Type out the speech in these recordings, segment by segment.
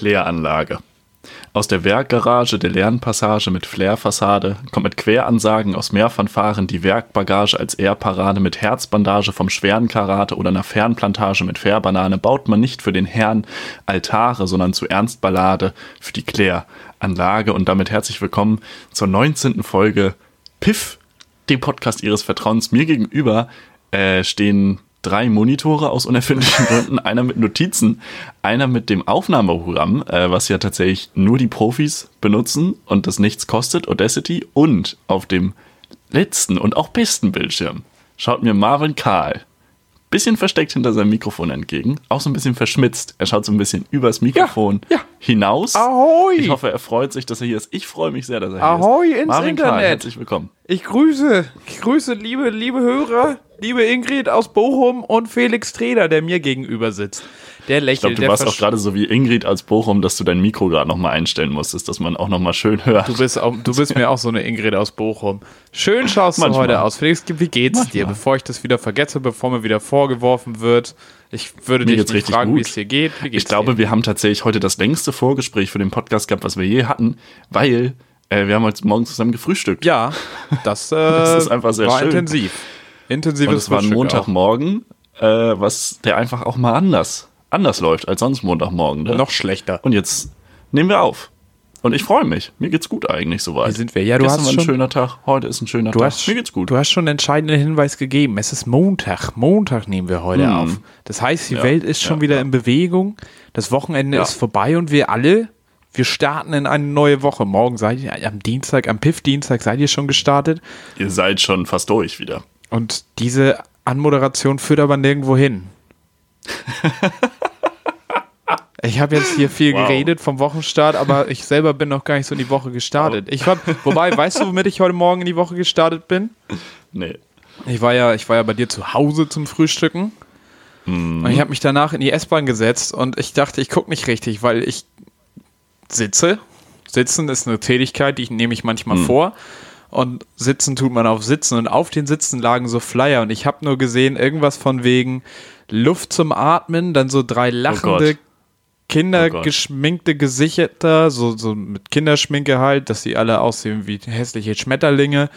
Kläranlage. Aus der Werkgarage der Lernpassage mit Flair-Fassade kommt mit Queransagen aus Mehrfanfaren die Werkbagage als Airparade mit Herzbandage vom schweren Karate oder einer Fernplantage mit Fährbanane baut man nicht für den Herrn Altare, sondern zu Ernstballade für die Kläranlage und damit herzlich willkommen zur 19. Folge Piff, dem Podcast Ihres Vertrauens. Mir gegenüber äh, stehen drei Monitore aus unerfindlichen Gründen. einer mit Notizen, einer mit dem Aufnahmeprogramm, äh, was ja tatsächlich nur die Profis benutzen und das nichts kostet, Audacity. Und auf dem letzten und auch besten Bildschirm schaut mir Marvin Karl bisschen versteckt hinter seinem Mikrofon entgegen, auch so ein bisschen verschmitzt. Er schaut so ein bisschen übers Mikrofon ja, ja. hinaus. Ahoi! Ich hoffe, er freut sich, dass er hier ist. Ich freue mich sehr, dass er Ahoi hier ist. ins Marvin Internet. Karl, herzlich willkommen. Ich grüße, ich grüße liebe, liebe Hörer, liebe Ingrid aus Bochum und Felix Treder, der mir gegenüber sitzt. Der Ich lächelt, glaube, du warst auch gerade so wie Ingrid als Bochum, dass du dein Mikro gerade nochmal einstellen musstest, dass man auch nochmal schön hört. Du bist, auch, du bist mir auch so eine Ingrid aus Bochum. Schön schaust du Manchmal. heute aus. Felix, wie geht's dir? Manchmal. Bevor ich das wieder vergesse, bevor mir wieder vorgeworfen wird. Ich würde Mir dich fragen, wie es dir geht. Ich glaube, dir? wir haben tatsächlich heute das längste Vorgespräch für den Podcast gehabt, was wir je hatten, weil äh, wir haben heute Morgen zusammen gefrühstückt. Ja, das, äh, Das ist einfach sehr war schön. intensiv. Intensives Und es war ein. Montagmorgen, äh, was der einfach auch mal anders, anders läuft als sonst Montagmorgen. Ne? Noch schlechter. Und jetzt nehmen wir auf. Und ich freue mich. Mir geht's gut eigentlich soweit. Hier sind wir. Ja, du Gestern hast war ein schon- schöner Tag, heute ist ein schöner Tag. hast, Mir geht's gut. du hast schon einen entscheidenden Hinweis gegeben. Es ist Montag. Montag nehmen wir heute Hm. auf. Das heißt, die Ja, Welt ist schon ja, wieder ja. in Bewegung. Das Wochenende ist vorbei und wir alle, wir starten in eine neue Woche. Morgen seid ihr, am Dienstag, am Piff-Dienstag seid ihr schon gestartet. Ihr seid schon fast durch wieder. Und diese Anmoderation führt aber nirgendwo hin. Ich habe jetzt hier viel Wow. geredet vom Wochenstart, aber ich selber bin noch gar nicht so in die Woche gestartet. Ich war, wobei, weißt du, womit ich heute Morgen in die Woche gestartet bin? Nee. Ich war ja, ich war ja bei dir zu Hause zum Frühstücken. Und ich habe mich danach in die S-Bahn gesetzt und ich dachte, ich gucke nicht richtig, weil ich sitze. Sitzen ist eine Tätigkeit, die nehme ich manchmal vor. Und sitzen tut man auf Sitzen. Und auf den Sitzen lagen so Flyer. Und ich habe nur gesehen, irgendwas von wegen Luft zum Atmen, dann so drei lachende Gott. kindergeschminkte Gesichter, so, so mit Kinderschminke halt, dass sie alle aussehen wie hässliche Schmetterlinge.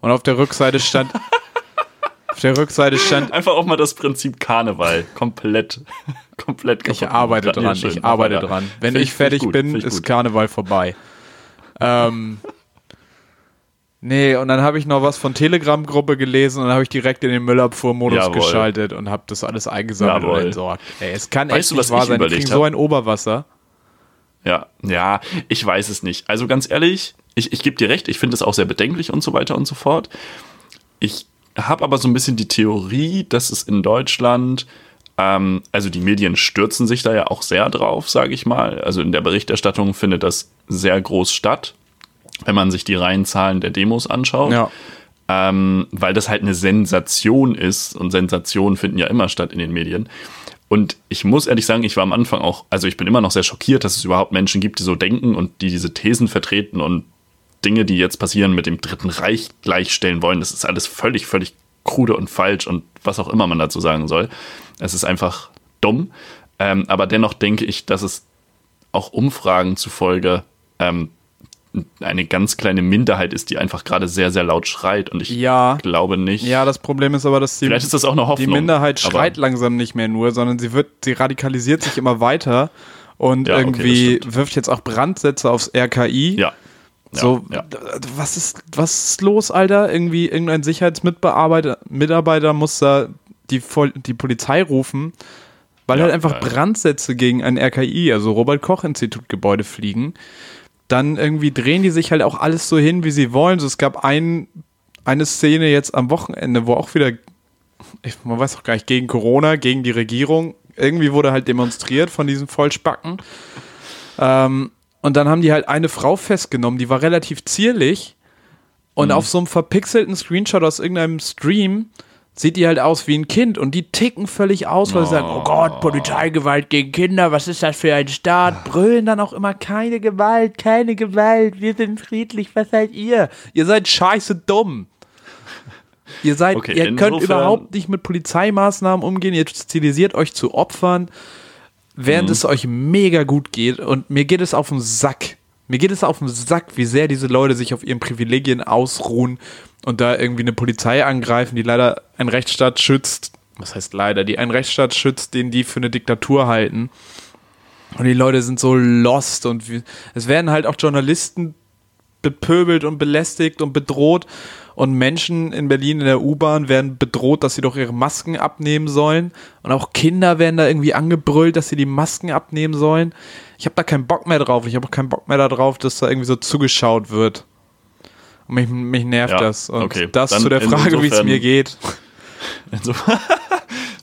Und auf der Rückseite stand. auf der Rückseite stand. Einfach auch mal das Prinzip Karneval komplett, komplett Ich kaputt arbeite machen. dran, ich arbeite dran. Wenn Find ich fertig bin, ist. Karneval vorbei. ähm, nee, und dann habe ich noch was von Telegram-Gruppe gelesen und dann habe ich direkt in den Müllabfuhrmodus geschaltet und habe das alles eingesammelt Jawohl. und entsorgt. Ey, es kann Weißt echt du, nicht was wahr ich sein. Überlegt kriegen so hab? ein Oberwasser. Ja, ja, ich weiß es nicht. Also ganz ehrlich, ich, ich gebe dir recht, ich finde es auch sehr bedenklich und so weiter und so fort. Ich habe aber so ein bisschen die Theorie, dass es in Deutschland, ähm, also die Medien stürzen sich da ja auch sehr drauf, sage ich mal. Also in der Berichterstattung findet das sehr groß statt, wenn man sich die reinen Zahlen der Demos anschaut. Ja. ähm, weil das halt eine Sensation ist und Sensationen finden ja immer statt in den Medien. Und ich muss ehrlich sagen, ich war am Anfang auch, also ich bin immer noch sehr schockiert, dass es überhaupt Menschen gibt, die so denken und die diese Thesen vertreten und Dinge, die jetzt passieren, mit dem Dritten Reich gleichstellen wollen. Das ist alles völlig, völlig krude und falsch und was auch immer man dazu sagen soll. Es ist einfach dumm. Ähm, aber dennoch denke ich, dass es auch Umfragen zufolge ähm, eine ganz kleine Minderheit ist, die einfach gerade sehr, sehr laut schreit. Und ich Ja. glaube nicht. Ja, das Problem ist aber, dass die, Vielleicht ist das auch eine die Hoffnung. Minderheit aber- schreit langsam nicht mehr nur, sondern sie wird, sie radikalisiert sich immer weiter und Ja, okay, irgendwie stimmt. wirft jetzt auch Brandsätze aufs RKI. Ja. Ja, So, ja. d- was ist, was ist los, Alter? Irgendwie irgendein Sicherheitsmitarbeiter Mitarbeiter muss da die, die Polizei rufen, weil Ja, halt einfach ja. Brandsätze gegen ein RKI, also Robert-Koch-Institut-Gebäude fliegen. Dann irgendwie drehen die sich halt auch alles so hin, wie sie wollen. So, es gab ein, eine Szene jetzt am Wochenende, wo auch wieder, ich, man weiß auch gar nicht, gegen Corona, gegen die Regierung, irgendwie wurde halt demonstriert von diesen Vollspacken. Ähm, und dann haben die halt eine Frau festgenommen, die war relativ zierlich. Und auf so einem verpixelten Screenshot aus irgendeinem Stream sieht die halt aus wie ein Kind und die ticken völlig aus, weil sie sagen, oh Gott, Polizeigewalt gegen Kinder, was ist das für ein Staat? Brüllen dann auch immer, keine Gewalt, keine Gewalt, wir sind friedlich, was seid ihr? Ihr seid scheiße dumm. Ihr seid, Okay, ihr könnt überhaupt nicht mit Polizeimaßnahmen umgehen, ihr stilisiert euch zu Opfern. während Mhm. es euch mega gut geht und mir geht es auf den Sack. Mir geht es auf den Sack, wie sehr diese Leute sich auf ihren Privilegien ausruhen und da irgendwie eine Polizei angreifen, die leider einen Rechtsstaat schützt. Was heißt leider? Die einen Rechtsstaat schützt, den die für eine Diktatur halten. Und die Leute sind so lost und wie, es werden halt auch Journalisten bepöbelt und belästigt und bedroht. Und Menschen in Berlin in der U-Bahn werden bedroht, dass sie doch ihre Masken abnehmen sollen. Und auch Kinder werden da irgendwie angebrüllt, dass sie die Masken abnehmen sollen. Ich habe da keinen Bock mehr drauf. Ich habe auch keinen Bock mehr darauf, dass da irgendwie so zugeschaut wird. Und mich, mich nervt Ja, das. Und okay. das Dann zu der Frage, wie es mir geht.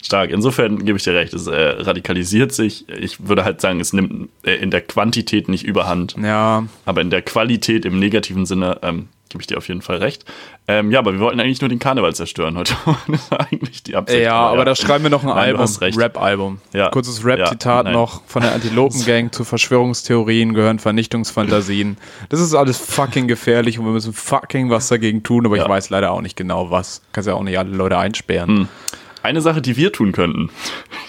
Stark. Insofern gebe ich dir recht, es äh, radikalisiert sich. Ich würde halt sagen, es nimmt äh, in der Quantität nicht überhand, Ja, aber in der Qualität im negativen Sinne ähm, gebe ich dir auf jeden Fall recht. Ähm, ja, aber wir wollten eigentlich nur den Karneval zerstören heute. das war eigentlich die Absicht. ja, aber da schreiben wir noch ein Nein, Album. Rap-Album. Ja. Kurzes Rap-Zitat Ja, noch von der Antilopen-Gang zu Verschwörungstheorien gehören Vernichtungsfantasien. Das ist alles fucking gefährlich und wir müssen fucking was dagegen tun, aber ich Ja. weiß leider auch nicht genau was. Kannst ja auch nicht alle Leute einsperren. Eine Sache, die wir tun könnten.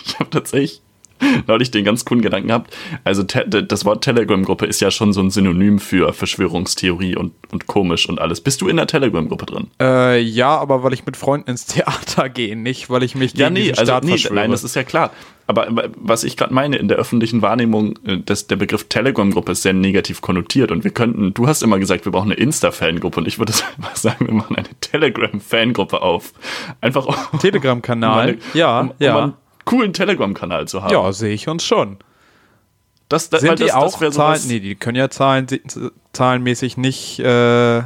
Ich habe tatsächlich neulich den ganz coolen Gedanken gehabt. Also das Wort Telegram-Gruppe ist ja schon so ein Synonym für Verschwörungstheorie und, und komisch und alles. Bist du in der Telegram-Gruppe drin? Äh, ja, aber weil ich mit Freunden ins Theater gehe, nicht weil ich mich gegen Ja, nee, also Staat nee, verschwöre. nein, das ist ja klar. Aber was ich gerade meine, in der öffentlichen Wahrnehmung, äh, dass der Begriff Telegram-Gruppe ist sehr negativ konnotiert und wir könnten, du hast immer gesagt, wir brauchen eine Insta-Fangruppe und ich würde einfach sagen, wir machen eine Telegram-Fangruppe auf. Einfach Telegram-Kanal. um, ja, um, um ja. Coolen Telegram-Kanal zu haben. ja, sehe ich uns schon. das, das, Sind die das, auch das Zahlen? Nee, die können ja Zahlen, zahlenmäßig nicht, äh,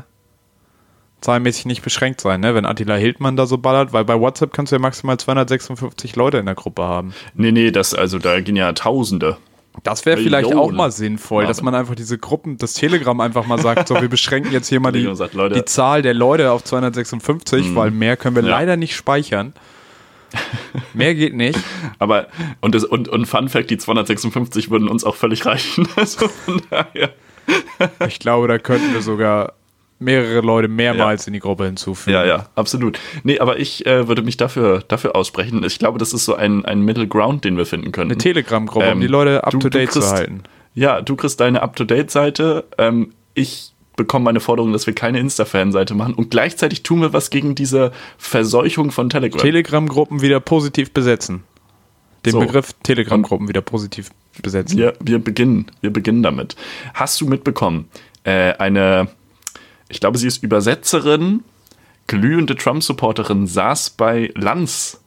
zahlenmäßig nicht beschränkt sein, ne? Wenn Attila Hildmann da so ballert, weil bei WhatsApp kannst du ja maximal 256 Leute in der Gruppe haben. Nee, nee, das, also da gehen ja Tausende. Das wäre vielleicht auch mal sinnvoll, dass man einfach diese Gruppen, das Telegram einfach mal sagt, so, wir beschränken jetzt hier mal die, sagt, die Zahl der Leute auf 256, weil mehr können wir Ja. leider nicht speichern. mehr geht nicht. Aber, und, das, und, und Fun Fact, die 256 würden uns auch völlig reichen. Also von daher. Ich glaube, da könnten wir sogar mehrere Leute mehrmals in die Gruppe hinzufügen. Ja, ja, absolut. Nee, aber ich äh, würde mich dafür, dafür aussprechen. Ich glaube, das ist so ein, ein Middle Ground, den wir finden können. Eine Telegram-Gruppe, um Ähm, die Leute up-to-date zu halten. Ja, du kriegst deine Up-to-Date-Seite. Ähm, ich bekomme meine Forderung, dass wir keine Insta-Fan-Seite machen. Und gleichzeitig tun wir was gegen diese Verseuchung von Telegram. Telegram-Gruppen wieder positiv besetzen. Den So. Begriff Telegram-Gruppen wieder positiv besetzen. wir, wir, beginnen, wir beginnen damit. Hast du mitbekommen, äh, eine, ich glaube, sie ist Übersetzerin, glühende Trump-Supporterin, saß bei Lanz.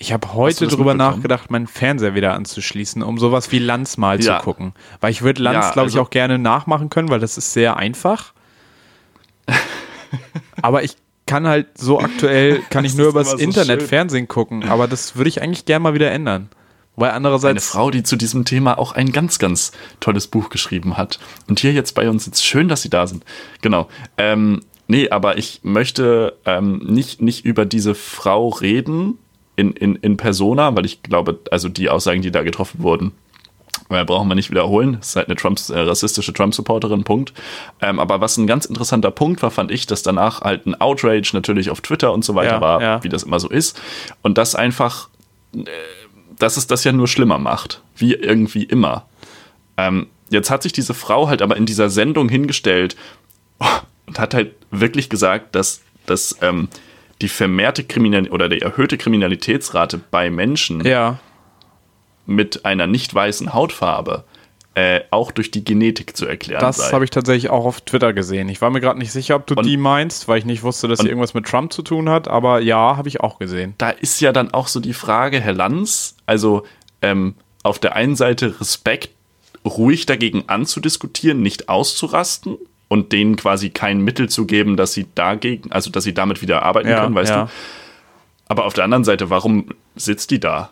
Ich habe heute drüber mitbekommen? nachgedacht, meinen Fernseher wieder anzuschließen, um sowas wie Lanz mal Ja. zu gucken. Weil ich würde Lanz, Ja, glaube ich, also- auch gerne nachmachen können, weil das ist sehr einfach. aber ich kann halt so aktuell, kann ich nur übers so Internet schön. Fernsehen gucken. Aber das würde ich eigentlich gerne mal wieder ändern. Weil Eine andererseits, Frau, die zu diesem Thema auch ein ganz, ganz tolles Buch geschrieben hat. Und hier jetzt bei uns sitzt. Schön, dass Sie da sind. Genau. Ähm, nee, aber ich möchte ähm, nicht, nicht über diese Frau reden in, in, in Persona, weil ich glaube, also die Aussagen, die da getroffen wurden, äh, brauchen wir nicht wiederholen. Das ist halt eine Trumps, äh, rassistische Trump-Supporterin, Punkt. Ähm, aber was ein ganz interessanter Punkt war, fand ich, dass danach halt ein Outrage natürlich auf Twitter und so weiter Ja, war, ja. wie das immer so ist. Und das einfach dass es das ja nur schlimmer macht. Wie irgendwie immer. Ähm, jetzt hat sich diese Frau halt aber in dieser Sendung hingestellt und hat halt wirklich gesagt, dass, dass ähm, die vermehrte Kriminalität oder die erhöhte Kriminalitätsrate bei Menschen ja, mit einer nicht weißen Hautfarbe äh, auch durch die Genetik zu erklären das habe ich tatsächlich auch auf Twitter gesehen. Ich war mir gerade nicht sicher, ob du Und- die meinst, weil ich nicht wusste, dass sie irgendwas mit Trump zu tun hat. Aber ja, habe ich auch gesehen. da ist ja dann auch so die Frage, Herr Lanz, also ähm, auf der einen Seite Respekt, ruhig dagegen anzudiskutieren, nicht auszurasten und denen quasi kein Mittel zu geben, dass sie dagegen, also dass sie damit wieder arbeiten Ja, können, weißt ja. du? Aber auf der anderen Seite, warum sitzt die da?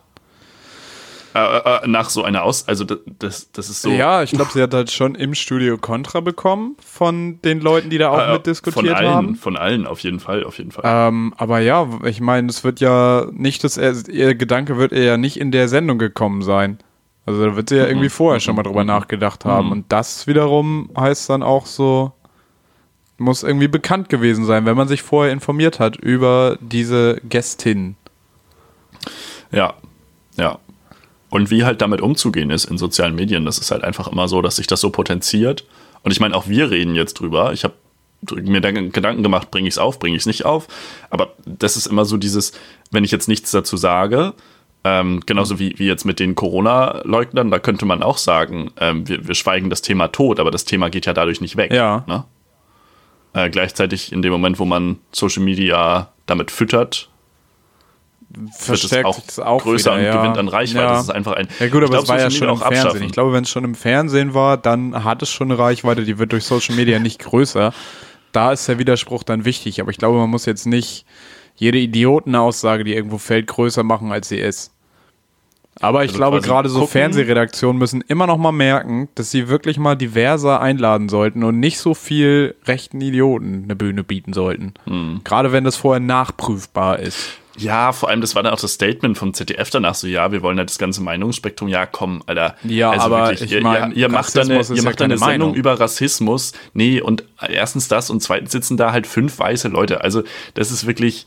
Äh, äh, nach so einer Aus, also das, das, ist so. Ja, ich glaube, sie hat halt schon im Studio Kontra bekommen von den Leuten, die da auch äh, mitdiskutiert von allen, haben. von allen auf jeden Fall, auf jeden Fall. Ähm, aber ja, ich meine, es wird ja nicht, dass er, ihr Gedanke wird ja nicht in der Sendung gekommen sein. Also da wird sie ja Mhm. irgendwie vorher schon mal drüber nachgedacht haben. Und das wiederum heißt dann auch so, muss irgendwie bekannt gewesen sein, wenn man sich vorher informiert hat über diese Gästin. Ja, ja. Und wie halt damit umzugehen ist in sozialen Medien, das ist halt einfach immer so, dass sich das so potenziert. Und ich meine, auch wir reden jetzt drüber. Ich habe mir Gedanken gemacht, bringe ich es auf, bringe ich es nicht auf. Aber das ist immer so dieses, wenn ich jetzt nichts dazu sage, ähm, genauso wie, wie jetzt mit den Corona-Leugnern, da könnte man auch sagen, ähm, wir, wir schweigen das Thema tot, aber das Thema geht ja dadurch nicht weg. Ja. Ne? Äh, gleichzeitig in dem Moment, wo man Social Media damit füttert, verstärkt auch, es auch größer wieder, und ja. gewinnt an Reichweite. Ja. Das ist einfach ein. Ja gut, aber ich es war ja Social schon Media im auch Fernsehen. abschaffen. Ich glaube, wenn es schon im Fernsehen war, dann hat es schon eine Reichweite, die wird durch Social Media nicht größer. Da ist der Widerspruch dann wichtig, aber ich glaube, man muss jetzt nicht jede Idiotenaussage, die irgendwo fällt, größer machen, als sie ist. Aber ich Also glaube, gerade so gucken. Fernsehredaktionen müssen immer noch mal merken, dass sie wirklich mal diverser einladen sollten und nicht so viel rechten Idioten eine Bühne bieten sollten. Hm. Gerade wenn das vorher nachprüfbar ist. Ja, vor allem, das war dann auch das Statement vom ZDF danach so, ja, wir wollen halt das ganze Meinungsspektrum, ja, komm, Alter. Also Ja, aber ich ihr, mein, ihr, ihr macht da eine, ihr macht eine Sendung Meinung. über Rassismus. Nee, und erstens das und zweitens sitzen da halt fünf weiße Leute. Also, das ist wirklich,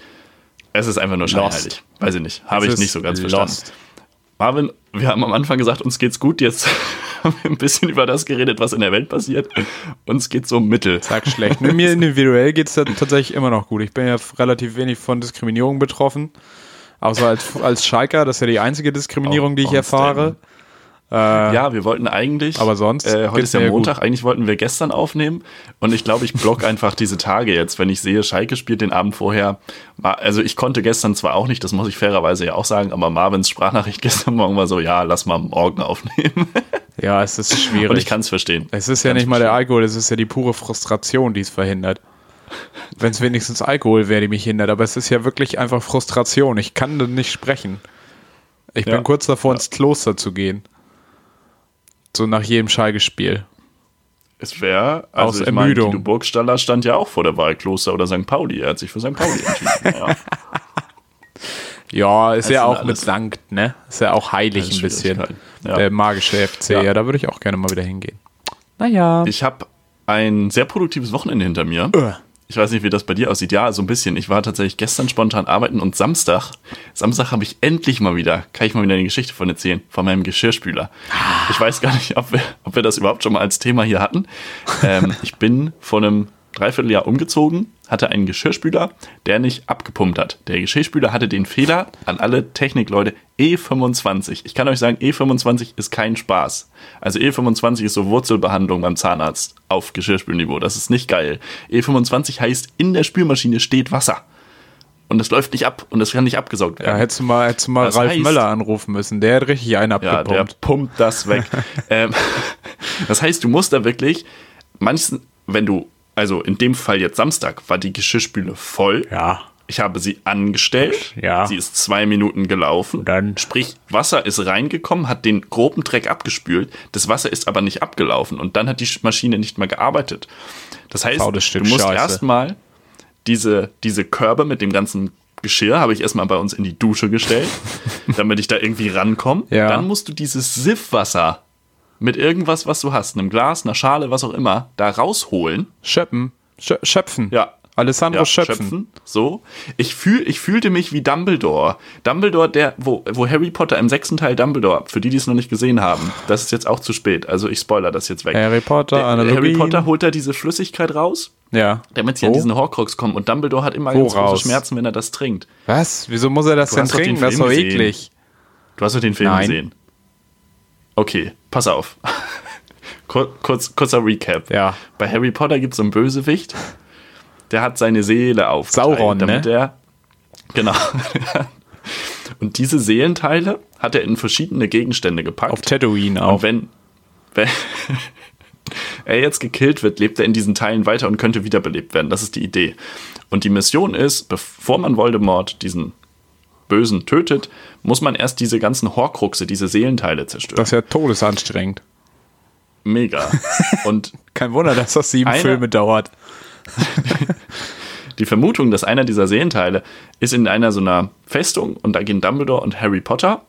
es ist einfach nur scheinheilig. Weiß ich nicht. Habe ich nicht so ganz verstanden. Marvin, wir haben am Anfang gesagt, uns geht's gut. Jetzt haben wir ein bisschen über das geredet, was in der Welt passiert. Uns geht's so mittel. Sag schlecht. Mit mir individuell geht es tatsächlich immer noch gut. Ich bin ja relativ wenig von Diskriminierung betroffen. Außer als, als Schalker, das ist ja die einzige Diskriminierung, Auch- die ich auch erfahre. Ja, wir wollten eigentlich. Aber sonst Äh, heute ist ja Montag. Eigentlich wollten wir gestern aufnehmen. Und ich glaube, ich block einfach diese Tage jetzt, wenn ich sehe, Schalke spielt den Abend vorher. Also ich konnte gestern zwar auch nicht, das muss ich fairerweise ja auch sagen, aber Marvins Sprachnachricht gestern Morgen war so, ja, lass mal morgen aufnehmen. Ja, es ist Und schwierig. ich kann es verstehen. es ist ja Kann's nicht mal der verstehen. Alkohol, es ist ja die pure Frustration, die es verhindert. Wenn es wenigstens Alkohol wäre, die mich hindert. Aber es ist ja wirklich einfach Frustration. Ich kann nicht sprechen. Ich Ja. bin kurz davor, ins Kloster zu gehen. So nach jedem Schalke-Spiel. Es wäre, Aus also ich meine, Ermüdung. Guido Burgstaller stand ja auch vor der Wahl, Kloster oder St. Pauli. Er hat sich für St. Pauli entschieden. Ja. Ja, ist Das ja auch mit Sankt, ne? Ist ja auch heilig ein bisschen. Ja. Der magische FC, ja. Ja. da würde ich auch gerne mal wieder hingehen. Naja. Ich habe ein sehr produktives Wochenende hinter mir. Äh. Ich weiß nicht, wie das bei dir aussieht. Ja, so ein bisschen. Ich war tatsächlich gestern spontan arbeiten und Samstag, Samstag habe ich endlich mal wieder, kann ich mal wieder eine Geschichte von erzählen, von meinem Geschirrspüler. Ich weiß gar nicht, ob wir, ob wir das überhaupt schon mal als Thema hier hatten. Ähm, ich bin vor einem Dreivierteljahr umgezogen, hatte einen Geschirrspüler, der nicht abgepumpt hat. Der Geschirrspüler hatte den Fehler an alle Technikleute E25. Ich kann euch sagen, E25 ist kein Spaß. Also E25 ist so Wurzelbehandlung beim Zahnarzt auf Geschirrspülniveau. Das ist nicht geil. E25 heißt, in der Spülmaschine steht Wasser. Und das läuft nicht ab und das kann nicht abgesaugt Ja, werden. hättest du mal, hättest du mal Das Ralf heißt- Möller anrufen müssen. Der hat richtig einen Ja, der abgepumpt. pumpt das weg. ähm, das heißt, du musst da wirklich, manchmal, wenn du, also in dem Fall jetzt Samstag, war die Geschirrspüle voll. Ja. Ich habe sie angestellt. Ja. Sie ist zwei Minuten gelaufen. Dann- Sprich, Wasser ist reingekommen, hat den groben Dreck abgespült. Das Wasser ist aber nicht abgelaufen. Und dann hat die Maschine nicht mehr gearbeitet. Das heißt, du musst erstmal diese, diese Körbe mit dem ganzen Geschirr habe ich erstmal bei uns in die Dusche gestellt, damit ich da irgendwie rankomme. Ja. Dann musst du dieses Siffwasser mit irgendwas, was du hast, einem Glas, einer Schale, was auch immer, da rausholen. Schöppen. Schö Schöpfen. Ja. Alessandro Ja, Schöpfen. So. Ich, fühl, ich fühlte mich wie Dumbledore. Dumbledore, der, wo, wo Harry Potter im sechsten Teil Dumbledore, für die, die es noch nicht gesehen haben, das ist jetzt auch zu spät. Also ich spoiler das jetzt weg. Harry Potter, der, Analogien. Harry Potter holt da diese Flüssigkeit raus, Ja. damit sie Wo? an diesen Horcrux kommen. Und Dumbledore hat immer Wo ganz große? Schmerzen, wenn er das trinkt. Was? Wieso muss er das Du denn trinken? Das ist doch gesehen. eklig. Du hast doch den Film Nein. gesehen. Okay, pass auf. Kur kurz, kurzer Recap. Ja. Bei Harry Potter gibt es so einen Bösewicht, der hat seine Seele aufgeteilt, Sauron, ne? damit er genau. Und diese Seelenteile hat er in verschiedene Gegenstände gepackt. Auf Tatooine Und auch. wenn, wenn er jetzt gekillt wird, lebt er in diesen Teilen weiter und könnte wiederbelebt werden. Das ist die Idee. Und die Mission ist, bevor man Voldemort, diesen Bösen, tötet, muss man erst diese ganzen Horcruxe, diese Seelenteile zerstören. Das ist ja todesanstrengend. Mega. Und Kein Wunder, dass das sieben Einer- Filme dauert. die Vermutung, dass einer dieser Seelenteile ist in einer so einer Festung und da gehen Dumbledore und Harry Potter.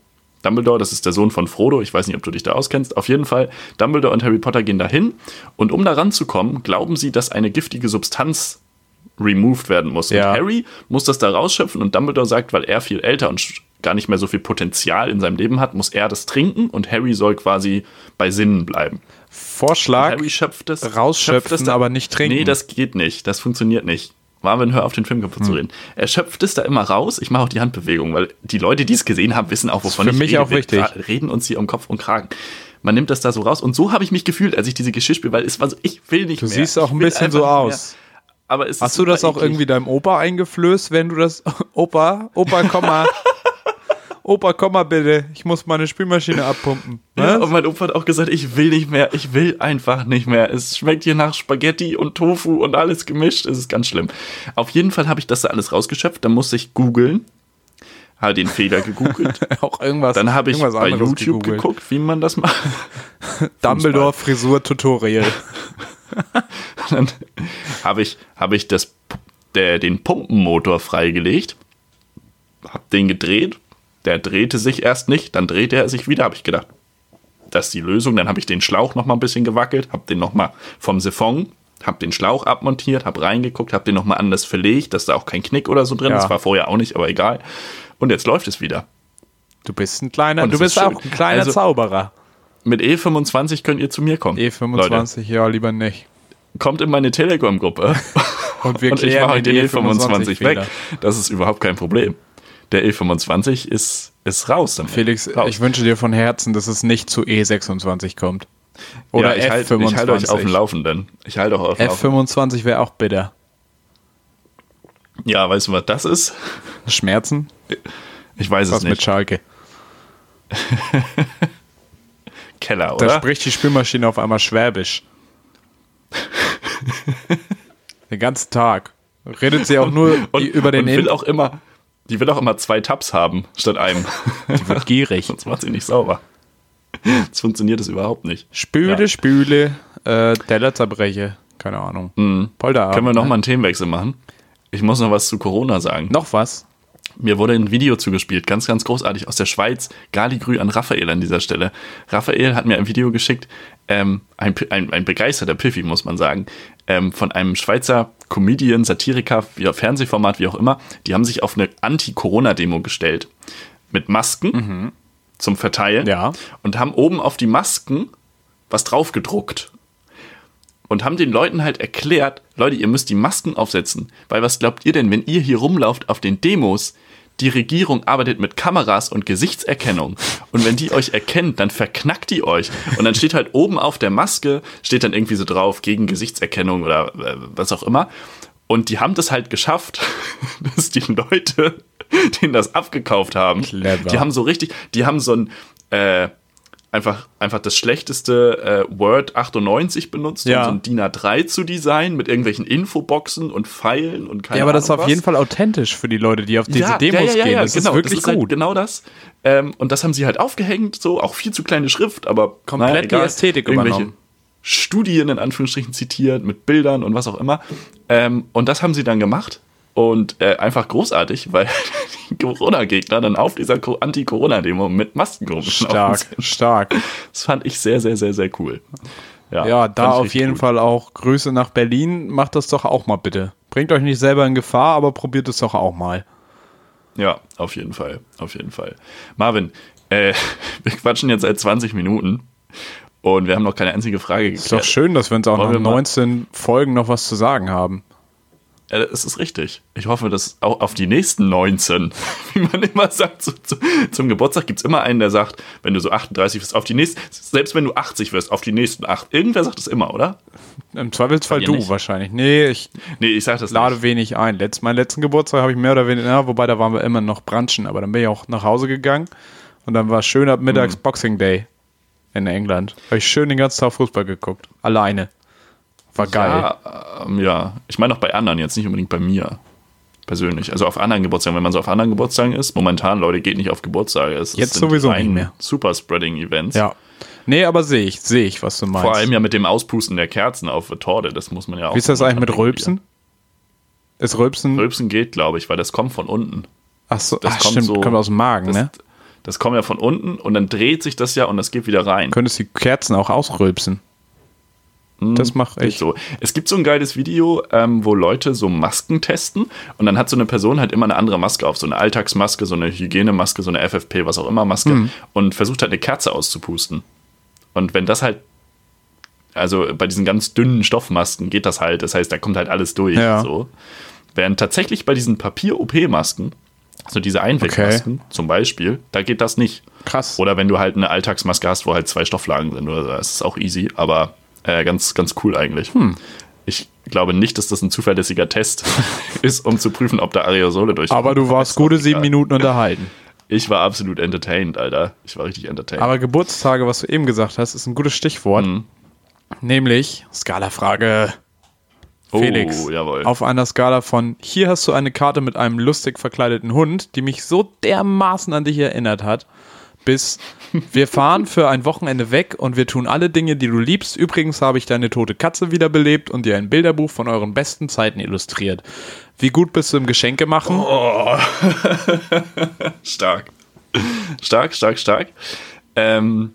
Dumbledore, das ist der Sohn von Frodo, ich weiß nicht, ob du dich da auskennst. Auf jeden Fall, Dumbledore und Harry Potter gehen dahin und um da ranzukommen, glauben sie, dass eine giftige Substanz removed werden muss. Ja. Und Harry muss das da rausschöpfen und Dumbledore sagt, weil er viel älter und gar nicht mehr so viel Potenzial in seinem Leben hat, muss er das trinken und Harry soll quasi bei Sinnen bleiben. Vorschlag, Harry schöpft es. rausschöpfen, schöpft es da- aber nicht trinken. Nee, das geht nicht. Das funktioniert nicht. Marvin, hör auf, den Film kaputt Hm. zu reden. Er schöpft es da immer raus. Ich mache auch die Handbewegung, weil die Leute, die es gesehen haben, wissen auch, wovon für ich mich rede. auch Wir wichtig. gra- reden uns hier um Kopf und Kragen. Man nimmt das da so raus. Und so habe ich mich gefühlt, als ich diese Geschichte spiele, weil es war so, ich will nicht du mehr. siehst auch ein bisschen so aus. Mehr. Aber es Hast du das auch eklig. irgendwie deinem Opa eingeflößt, wenn du das. Opa, Opa, komm mal. Opa, komm mal bitte. Ich muss meine Spülmaschine abpumpen. Ja, Was? und mein Opa hat auch gesagt, ich will nicht mehr, ich will einfach nicht mehr. Es schmeckt hier nach Spaghetti und Tofu und alles gemischt. Es ist ganz schlimm. Auf jeden Fall habe ich das da alles rausgeschöpft. Dann musste ich googeln. Habe den Fehler gegoogelt. auch irgendwas. Dann habe ich bei YouTube gegoogelt. geguckt, wie man das macht. Dumbledore Frisur Tutorial. Dann habe ich, habe ich das, der, den Pumpenmotor freigelegt, habe den gedreht. Der drehte sich erst nicht, dann drehte er sich wieder. Habe ich gedacht, das ist die Lösung. Dann habe ich den Schlauch noch mal ein bisschen gewackelt, habe den noch mal vom Siphon, habe den Schlauch abmontiert, habe reingeguckt, habe den noch mal anders verlegt, dass da auch kein Knick oder so drin Ja. ist. War vorher auch nicht, aber egal. Und jetzt läuft es wieder. Du bist ein kleiner, Und du bist auch ein kleiner Also- Zauberer. Mit E25 könnt ihr zu mir kommen. E25, ja, lieber nicht. Leute, kommt in meine Telegram-Gruppe. Und wir und ich mache den den E25 weg. Fehler. Das ist überhaupt kein Problem. Der E25 ist, ist raus. Damit. Felix, raus. ich wünsche dir von Herzen, dass es nicht zu E26 kommt. Oder ja, ich halte F25. ich halt euch auf dem Laufenden. Ich halte auch auf dem Laufenden. F25 wäre auch bitter. Ja, weißt du, was das ist? Schmerzen? Ich weiß es Was mit nicht. Schalke? Keller, Da oder? spricht die Spülmaschine auf einmal Schwäbisch. den ganzen Tag. Redet sie auch nur Und, über den und will auch immer, die will auch immer zwei Tabs haben statt einem. Die wird gierig. Sonst macht sie nicht sauber. Das funktioniert es überhaupt nicht. Spüle, Ja. spüle, äh, Teller zerbreche. Keine Ahnung. Polterabend. Mhm. Können wir noch ne? mal einen Themenwechsel machen? Ich muss noch was zu Corona sagen. Noch was? Mir wurde ein Video zugespielt, ganz, ganz großartig aus der Schweiz. Galigrü an Raphael an dieser Stelle. Raphael hat mir ein Video geschickt, ähm, ein, ein, ein begeisterter Piffi, muss man sagen, ähm, von einem Schweizer Comedian, Satiriker, Fernsehformat, wie auch immer. Die haben sich auf eine Anti-Corona-Demo gestellt. Mit Masken zum Verteilen. Ja. Und haben oben auf die Masken was drauf gedruckt und haben den Leuten halt erklärt, Leute, ihr müsst die Masken aufsetzen, weil was glaubt ihr denn, wenn ihr hier rumlauft auf den Demos, die Regierung arbeitet mit Kameras und Gesichtserkennung. Und wenn die euch erkennt, dann verknackt die euch. Und dann steht halt oben auf der Maske, steht dann irgendwie so drauf, gegen Gesichtserkennung oder äh, was auch immer. Und die haben das halt geschafft, dass die Leute, denen das abgekauft haben, Clever. die haben so richtig, die haben so ein äh, einfach, einfach das schlechteste äh, Word 98 benutzt, Ja. um so ein DIN A3 zu designen mit irgendwelchen Infoboxen und Pfeilen und keine Ja, aber das ist Ahnung auf was. jeden Fall authentisch für die Leute, die auf diese ja, Demos ja, gehen. Das genau, ist wirklich das ist halt gut. genau das. Ähm, und das haben sie halt aufgehängt, so auch viel zu kleine Schrift, aber Komplett naja, die egal. Ästhetik Irgendwelche übernommen. Studien in Anführungsstrichen zitiert mit Bildern und was auch immer. Ähm, und das haben sie dann gemacht und äh, einfach großartig, weil die Corona-Gegner dann auf dieser Co- Anti-Corona-Demo mit Masken rumgelaufen Stark, stark. Das fand ich sehr, sehr, sehr, sehr cool. Ja, da fand ich auf jeden gut. Fall auch Grüße nach Berlin. Macht das doch auch mal bitte. Bringt euch nicht selber in Gefahr, aber probiert es doch auch mal. Ja, auf jeden Fall. Auf jeden Fall. Marvin, äh, wir quatschen jetzt seit 20 Minuten und wir haben noch keine einzige Frage geklärt. Ist doch schön, dass wir uns auch Wollen nach wir mal- 19 Folgen noch was zu sagen haben. Äh, es ist richtig. Ich hoffe, dass auch auf die nächsten 19, wie man immer sagt, zu, zu, zum Geburtstag gibt es immer einen, der sagt, wenn du so 38 wirst, auf die nächsten, selbst wenn du 80 wirst, auf die nächsten 8. Irgendwer sagt das immer, oder? Im Zweifelsfall du nicht? wahrscheinlich. Nee, ich Nee, ich sag das lade nicht. wenig ein. Letzt, meinen letzten Geburtstag habe ich mehr oder weniger, ja, wobei da waren wir immer noch branchen, aber dann bin ich auch nach Hause gegangen und dann war schön ab mittags Mhm. Boxing Day in England. Habe ich schön den ganzen Tag Fußball geguckt. Alleine. War geil. Ja, ähm, ja. ich meine auch bei anderen, jetzt nicht unbedingt bei mir. Persönlich. Also auf anderen Geburtstagen, wenn man so auf anderen Geburtstagen ist, momentan, Leute, geht nicht auf Geburtstage. Es Jetzt sowieso nicht mehr. Super-Spreading-Events. Ja. Nee, aber sehe ich, sehe ich, was du meinst. Vor allem ja mit dem Auspusten der Kerzen auf der Torte, das muss man ja auch. Wie ist das eigentlich mit Rülpsen? Ist Rülpsen? Rülpsen geht, glaube ich, weil das kommt von unten. Ach so, das ach, kommt stimmt, so- kommt aus dem Magen, Das, ne? das kommt ja von unten und dann dreht sich das ja und das geht wieder rein. Könntest die Kerzen auch ausrülpsen. Das mache ich. So. Es gibt so ein geiles Video, ähm, wo Leute so Masken testen und dann hat so eine Person halt immer eine andere Maske auf, so eine Alltagsmaske, so eine Hygienemaske, so eine FFP, was auch immer Maske Mhm. und versucht halt eine Kerze auszupusten. Und wenn das halt, also bei diesen ganz dünnen Stoffmasken geht das halt, das heißt, da kommt halt alles durch. Ja. So. Während tatsächlich bei diesen Papier-OP-Masken, also diese Einwegmasken zum Beispiel, da geht das nicht. Krass. Oder wenn du halt eine Alltagsmaske hast, wo halt zwei Stofflagen sind oder so, das ist auch easy, aber äh, ganz, ganz cool eigentlich. Hm. Ich glaube nicht, dass das ein zuverlässiger Test ist, um zu prüfen, ob da Aerosole durch. Aber du warst gute sieben. Minuten unterhalten. Ich war absolut entertained, Alter. Ich war richtig entertained. Aber Geburtstage, was du eben gesagt hast, ist ein gutes Stichwort. Mhm. Nämlich Skala-Frage. Felix, Oh, jawohl. auf einer Skala von hier hast du eine Karte mit einem lustig verkleideten Hund, die mich so dermaßen an dich erinnert hat, bis wir fahren für ein Wochenende weg und wir tun alle Dinge, die du liebst. Übrigens habe ich deine tote Katze wiederbelebt und dir ein Bilderbuch von euren besten Zeiten illustriert. Wie gut bist du im Geschenke machen? Oh. stark. Stark, stark, stark. Ähm,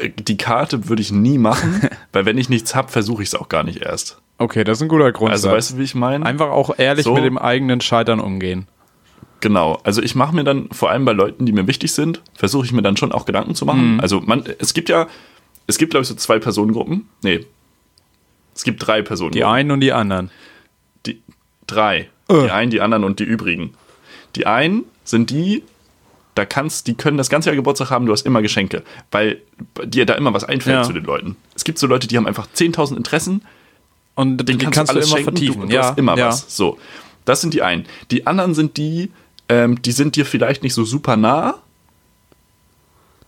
die Karte würde ich nie machen, weil wenn ich nichts habe, versuche ich es auch gar nicht erst. Okay, das ist ein guter Grundsatz. Also weißt du, wie ich meine? Einfach auch ehrlich So. mit dem eigenen Scheitern umgehen. Genau. Also ich mache mir dann, vor allem bei Leuten, die mir wichtig sind, versuche ich mir dann schon auch Gedanken zu machen. Mhm. Also man, es gibt ja, es gibt glaube ich so zwei Personengruppen. Nee. Es gibt drei Personengruppen. Die einen und die anderen. Die drei. Äh. Die einen, die anderen und die übrigen. Die einen sind die, da kannst, die können das ganze Jahr Geburtstag haben, du hast immer Geschenke, weil dir da immer was einfällt Ja. zu den Leuten. Es gibt so Leute, die haben einfach 10.000 Interessen, Und den kannst, kannst, du alles du immer schenken, vertiefen. Du, du ja, hast immer ja. was. So, das sind die einen. Die anderen sind die, ähm, die sind dir vielleicht nicht so super nah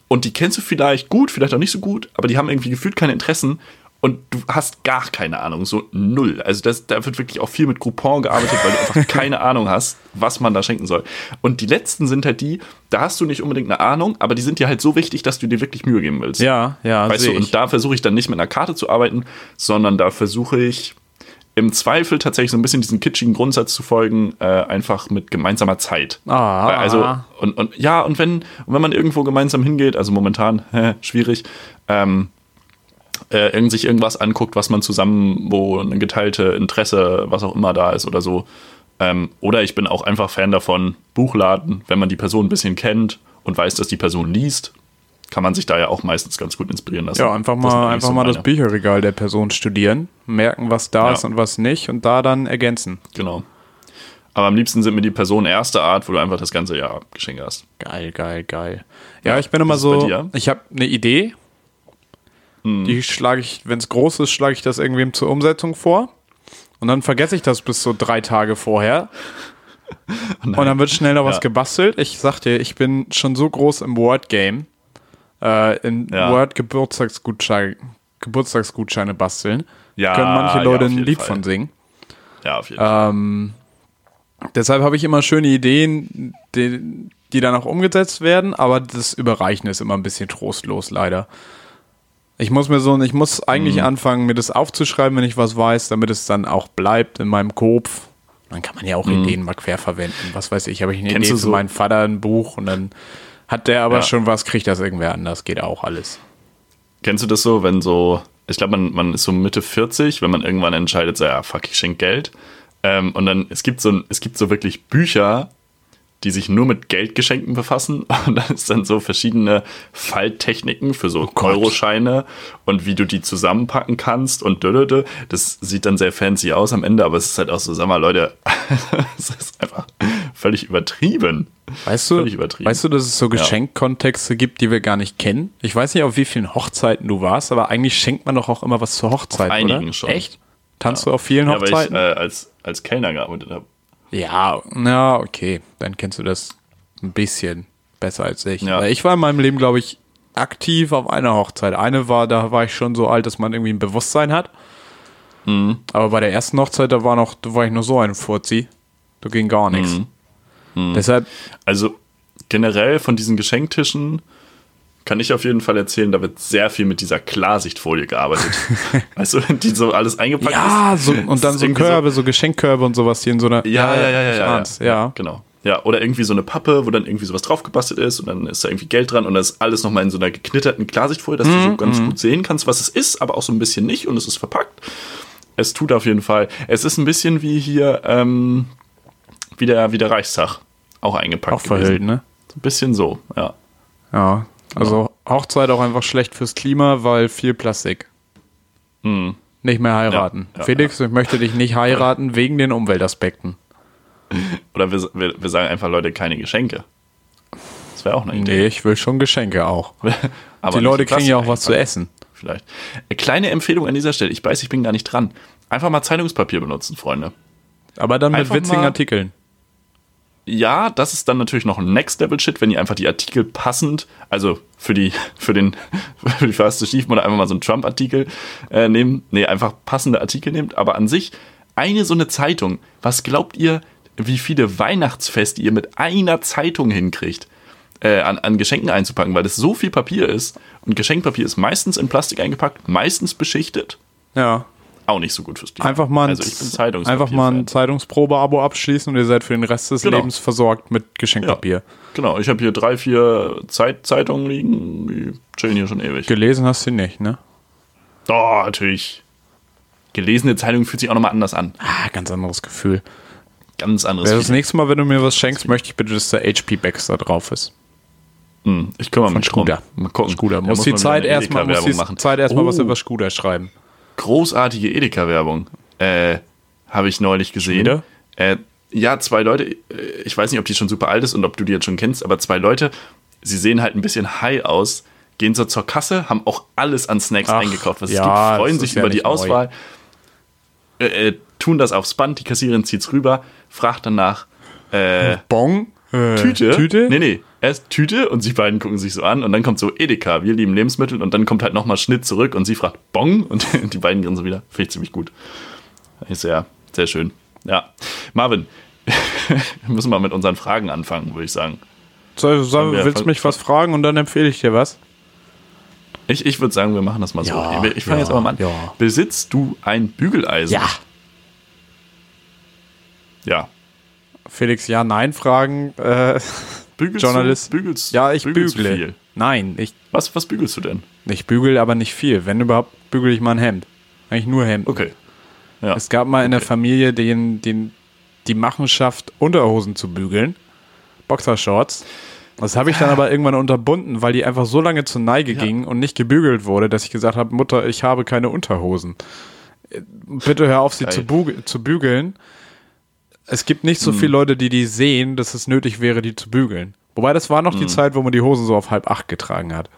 und die kennst du vielleicht gut, vielleicht auch nicht so gut, aber die haben irgendwie gefühlt keine Interessen und du hast gar keine Ahnung, so null. Also das, da wird wirklich auch viel mit Groupon gearbeitet, weil du einfach keine Ahnung hast, was man da schenken soll. Und die letzten sind halt die, da hast du nicht unbedingt eine Ahnung, aber die sind dir halt so wichtig, dass du dir wirklich Mühe geben willst. Ja, ja, Weißt du, und da versuche ich dann nicht mit einer Karte zu arbeiten, sondern da versuche ich im Zweifel tatsächlich so ein bisschen diesen kitschigen Grundsatz zu folgen, äh, einfach mit gemeinsamer Zeit. Ah. Also, und, und ja, und wenn, und wenn man irgendwo gemeinsam hingeht, also momentan, schwierig, ähm, äh, irgend sich irgendwas anguckt, was man zusammen, wo eine geteilte Interesse, was auch immer da ist oder so. Ähm, oder ich bin auch einfach Fan davon, Buchladen, wenn man die Person ein bisschen kennt und weiß, dass die Person liest, kann man sich da ja auch meistens ganz gut inspirieren lassen. Ja, einfach mal, einfach so mal das. Bücherregal der Person studieren, merken, was da Ja. ist und was nicht und da dann ergänzen. Genau. Aber am liebsten sind mir die Personen erster Art, wo du einfach das ganze Jahr Geschenke hast. Geil, geil, geil. Ja, Ja, ich bin immer so, ich habe eine Idee, Mhm. die schlage ich, wenn es groß ist, schlage ich das irgendwem zur Umsetzung vor. Und dann vergesse ich das bis so drei Tage vorher. Und dann wird schnell noch was Ja. gebastelt. Ich sag dir, ich bin schon so groß im Word-Game. Äh, in Ja. Word Geburtstagsgutscheine, Geburtstagsgutscheine basteln. Ja, Können manche ja, Leute auf ein Lied Fall. von singen. Ja, auf jeden Fall. Deshalb habe ich immer schöne Ideen, die, die dann auch umgesetzt werden, aber das Überreichen ist immer ein bisschen trostlos, leider. Ich muss mir so, ich muss eigentlich Mhm. anfangen, mir das aufzuschreiben, wenn ich was weiß, damit es dann auch bleibt in meinem Kopf. Dann kann man ja auch Ideen mal quer verwenden. Was weiß ich, habe ich eine Mhm. Kennst Idee so- meinem Vater ein Buch und dann hat der aber Ja. schon was, kriegt das irgendwer anders, geht auch alles. Kennst du das so, wenn so, ich glaube, man, man ist so Mitte 40, wenn man irgendwann entscheidet, so, ja, fuck, ich schenke Geld. Ähm, und dann, es gibt so, es gibt so wirklich Bücher, die sich nur mit Geldgeschenken befassen. Und da ist dann so verschiedene Falttechniken für so Gott. Euroscheine und wie du die zusammenpacken kannst und dödödö. Das sieht dann sehr fancy aus am Ende, aber es ist halt auch so, sag mal, Leute, es ist einfach völlig übertrieben. Weißt du, Völlig übertrieben. weißt du, dass es so Geschenkkontexte gibt, die wir gar nicht kennen? Ich weiß nicht, auf wie vielen Hochzeiten du warst, aber eigentlich schenkt man doch auch immer was zur Hochzeit, Auf einigen oder? schon. Echt? Tanzt du auf vielen Ja, weil ich Hochzeiten? äh, als, als Kellner gearbeitet habe. ja, na, okay. Dann kennst du das ein bisschen besser als ich. Ja. Weil ich war in meinem Leben, glaube ich, aktiv auf einer Hochzeit. Eine war, da war ich schon so alt, dass man irgendwie ein Bewusstsein hat. Mhm. Aber bei der ersten Hochzeit, da war noch, da war ich nur so ein Furzi. Da ging gar nichts. Mhm. Deshalb, Also generell von diesen Geschenktischen kann ich auf jeden Fall erzählen, da wird sehr viel mit dieser Klarsichtfolie gearbeitet. weißt du, die so alles eingepackt ja, ist. so, und dann so Körbe, so, Geschenkkörbe und sowas hier in so einer. Ja, ja, ja, ja, ja, ja. ja. Genau. Ja, oder irgendwie so eine Pappe, wo dann irgendwie sowas draufgebastelt ist und dann ist da irgendwie Geld dran und das ist alles nochmal in so einer geknitterten Klarsichtfolie, dass du so ganz gut sehen kannst, was es ist, aber auch so ein bisschen nicht und es ist verpackt. Es tut auf jeden Fall. Es ist ein bisschen wie hier, ähm, wie der, wie der Reichstag auch eingepackt. Auch verhüllt, ne? Ein bisschen so, ja. Ja. Also Hochzeit auch einfach schlecht fürs Klima, weil viel Plastik. Hm. Nicht mehr heiraten. Ja, ja, Felix, ich möchte dich nicht heiraten wegen den Umweltaspekten. Oder wir, wir, wir sagen einfach, Leute, keine Geschenke. Das wäre auch eine Nee, Idee. ich will schon Geschenke auch. Aber Die Leute kriegen ja auch was zu essen. Vielleicht. Eine kleine Empfehlung an dieser Stelle. Ich weiß, ich bin gar nicht dran. Einfach mal Zeitungspapier benutzen, Freunde. Aber dann mit Einfach witzigen mal- Artikeln. Ja, das ist dann natürlich noch ein Next Level Shit, wenn ihr einfach die Artikel passend, also für die für den für die verhasste Stiefmutter einfach mal so einen Trump Artikel äh, nehmen, nee, einfach passende Artikel nehmt, aber an sich eine so eine Zeitung. Was glaubt ihr, wie viele Weihnachtsfeste ihr mit einer Zeitung hinkriegt? Äh, an, an Geschenken einzupacken, weil das so viel Papier ist und Geschenkpapier ist meistens in Plastik eingepackt, meistens beschichtet, Ja. Auch nicht so gut fürs Klima. Einfach mal ein, also Zeitungspapier einfach mal ein Zeitungsprobe-Abo abschließen und ihr seid für den Rest des Genau. Lebens versorgt mit Geschenkpapier. Genau, ich habe hier drei, vier Zeit Zeitungen liegen, die chillen hier schon ewig. Gelesen hast du nicht, ne? Oh, natürlich. Gelesene Zeitung fühlt sich auch nochmal anders an. Ah, ganz anderes Gefühl. Ganz anderes. Ja, das nächste Mal, wenn du mir was schenkst, möchte ich bitte, dass der HP Baxter drauf ist. Hm, ich kümmere mich drum. Scooter. Mal gucken. Scooter. Da Muss die Zeit erstmal muss die machen. Zeit erstmal was Oh, über Scooter schreiben. Großartige Edeka-Werbung. Äh, habe ich neulich gesehen. Äh, ja, zwei Leute, äh, ich weiß nicht, ob die schon super alt ist und ob du die jetzt schon kennst, aber zwei Leute, sie sehen halt ein bisschen high aus, gehen so zur Kasse, haben auch alles an Snacks Ach, eingekauft, was ja, es gibt, freuen sich ist ja über die. Auswahl, äh, äh, tun das aufs Band, die Kassiererin zieht's rüber, fragt danach, äh, Bon? Äh, Tüte? Tüte? Nee, nee. Erst Tüte und sie beiden gucken sich so an und dann kommt so Edeka, wir lieben Lebensmittel und dann kommt halt nochmal Schnitt zurück und sie fragt Bong und die beiden grinsen wieder. Finde ich ziemlich gut. Ist sehr, sehr schön. Ja. Marvin, wir müssen mal mit unseren Fragen anfangen, würde ich sagen. So, so, willst du mich was fragen und dann empfehle ich dir was? Ich, ich würde sagen, wir machen das mal so. Ja, ich fange ja, jetzt aber mal an. ja. Besitzt du ein Bügeleisen? Ja. Felix, ja, nein, Fragen. Äh, Bügelst Journalist. du? Bügelst, ja, ich bügelst bügle. Viel? Nein, ich, Was, was bügelst du denn? ich bügel aber nicht viel. Wenn überhaupt, bügel ich mal ein Hemd. Eigentlich nur Hemd. Okay. Ja. Es gab mal in der Familie den, den, die Machenschaft, Unterhosen zu bügeln. Boxershorts. Das habe ich dann aber irgendwann unterbunden, weil die einfach so lange zur Neige gingen und nicht gebügelt wurde, dass ich gesagt habe, Mutter, ich habe keine Unterhosen. Äh, Bitte hör auf, sie zu, zu bügeln. Es gibt nicht so viele Leute, die die sehen, dass es nötig wäre, die zu bügeln. Wobei das war noch die Zeit, wo man die Hosen so auf halb acht getragen hat.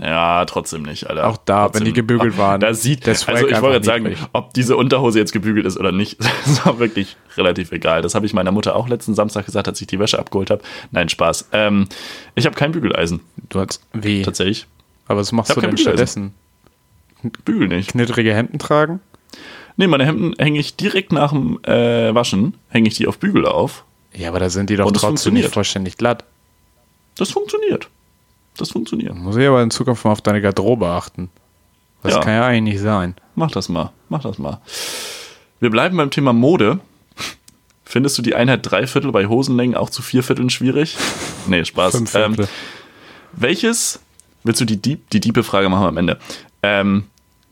Ja, trotzdem nicht, Alter. Auch da, trotzdem. wenn die gebügelt waren, Da sieht, der Swag also ich wollte gerade sagen, niedrig. ob diese Unterhose jetzt gebügelt ist oder nicht, das war wirklich relativ egal. Das habe ich meiner Mutter auch letzten Samstag gesagt, als ich die Wäsche abgeholt habe. Nein, Spaß. Ähm, ich habe kein Bügeleisen, Du hast weh. tatsächlich. Aber was machst du denn stattdessen? Bügel nicht. Knitterige Hemden tragen? Nee, meine Hemden hänge ich direkt nach dem äh, Waschen, hänge ich die auf Bügel auf. Ja, aber da sind die doch trotzdem nicht vollständig glatt. Das funktioniert. Das funktioniert. Muss ich aber in Zukunft mal auf deine Garderobe achten. Das Ja. kann ja eigentlich nicht sein. Mach das mal. Mach das mal. Wir bleiben beim Thema Mode. Findest du die Einheit Dreiviertel bei Hosenlängen auch zu Viervierteln schwierig? Nee, Spaß. Fünf Ähm, Viertel. welches, willst du die, Dieb, die diepe Frage machen wir am Ende. Ähm,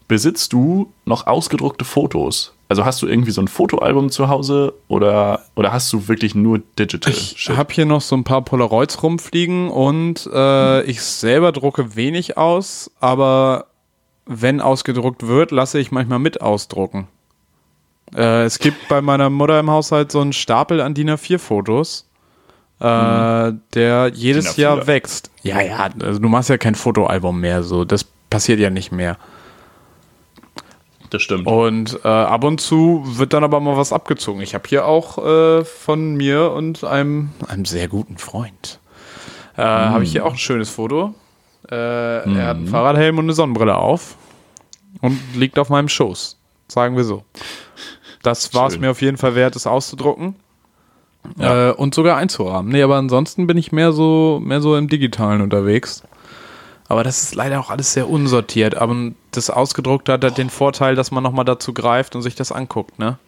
besitzt du noch ausgedruckte Fotos? Also hast du irgendwie so ein Fotoalbum zu Hause oder, oder hast du wirklich nur Digital? Ich habe hier noch so ein paar Polaroids rumfliegen und äh, ich selber drucke wenig aus, aber wenn ausgedruckt wird, lasse ich manchmal mit ausdrucken. Äh, es gibt bei meiner Mutter im Haushalt so einen Stapel an DIN A4-Fotos, äh, der jedes DIN A4? Jahr wächst. Ja, ja, also du machst ja kein Fotoalbum mehr, so das passiert ja nicht mehr. Das stimmt. Und äh, ab und zu wird dann aber mal was abgezogen. Ich habe hier auch äh, von mir und einem, einem sehr guten Freund, äh, habe ich hier auch ein schönes Foto. Äh, Er hat einen Fahrradhelm und eine Sonnenbrille auf und liegt auf meinem Schoß. Sagen wir so. Das war es mir auf jeden Fall wert, es auszudrucken. Ja. Äh, und sogar einzurahmen. Nee, aber ansonsten bin ich mehr so, mehr so im Digitalen unterwegs. Aber das ist leider auch alles sehr unsortiert. Aber das Ausgedruckte hat halt den Vorteil, dass man nochmal dazu greift und sich das anguckt, ne?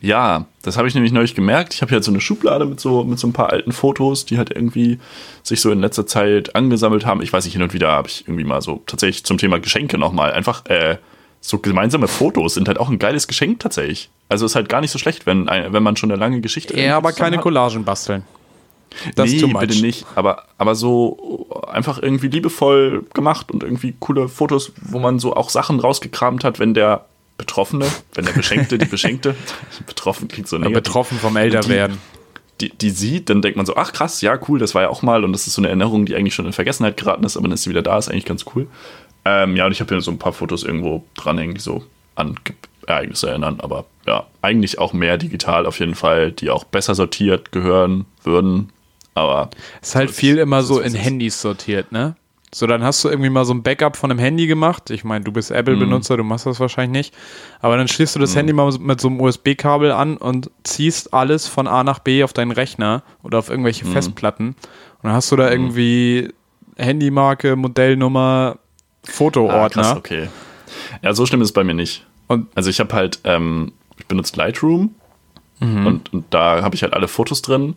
Ja, das habe ich nämlich neulich gemerkt. Ich habe hier halt so eine Schublade mit so, mit so ein paar alten Fotos, die halt irgendwie sich so in letzter Zeit angesammelt haben. Ich weiß nicht, hin und wieder habe ich irgendwie mal so tatsächlich zum Thema Geschenke nochmal einfach äh, so gemeinsame Fotos sind halt auch ein geiles Geschenk tatsächlich. Also ist halt gar nicht so schlecht, wenn, wenn man schon eine lange Geschichte Ja, aber keine hat. Collagen basteln. Das nee, bitte nicht. Aber, aber so einfach irgendwie liebevoll gemacht und irgendwie coole Fotos, wo man so auch Sachen rausgekramt hat, wenn der Betroffene, wenn der Beschenkte, die Beschenkte, betroffen klingt so negativ. Betroffen vom Älterwerden. Die, die, die, sieht, dann denkt man so, ach krass, ja cool, das war ja auch mal und das ist so eine Erinnerung, die eigentlich schon in Vergessenheit geraten ist, aber dann ist sie wieder da, ist eigentlich ganz cool. Ähm, ja, und ich habe hier so ein paar Fotos irgendwo dranhängen, die so an Ereignisse erinnern, aber ja, eigentlich auch mehr digital auf jeden Fall, die auch besser sortiert gehören würden, aber. Es ist halt viel immer so in Handys sortiert, ne? So, dann hast du irgendwie mal so ein Backup von einem Handy gemacht. Ich meine, du bist Apple-Benutzer, mhm. du machst das wahrscheinlich nicht. Aber dann schließt du das mhm. Handy mal mit so einem USB-Kabel an und ziehst alles von A nach B auf deinen Rechner oder auf irgendwelche mhm. Festplatten. Und dann hast du da mhm. irgendwie Handymarke, Modellnummer, Fotoordner. Ah, krass, okay. Ja, so schlimm ist es bei mir nicht. Und also ich habe halt, ähm, ich benutze Lightroom mhm. und, und da habe ich halt alle Fotos drin.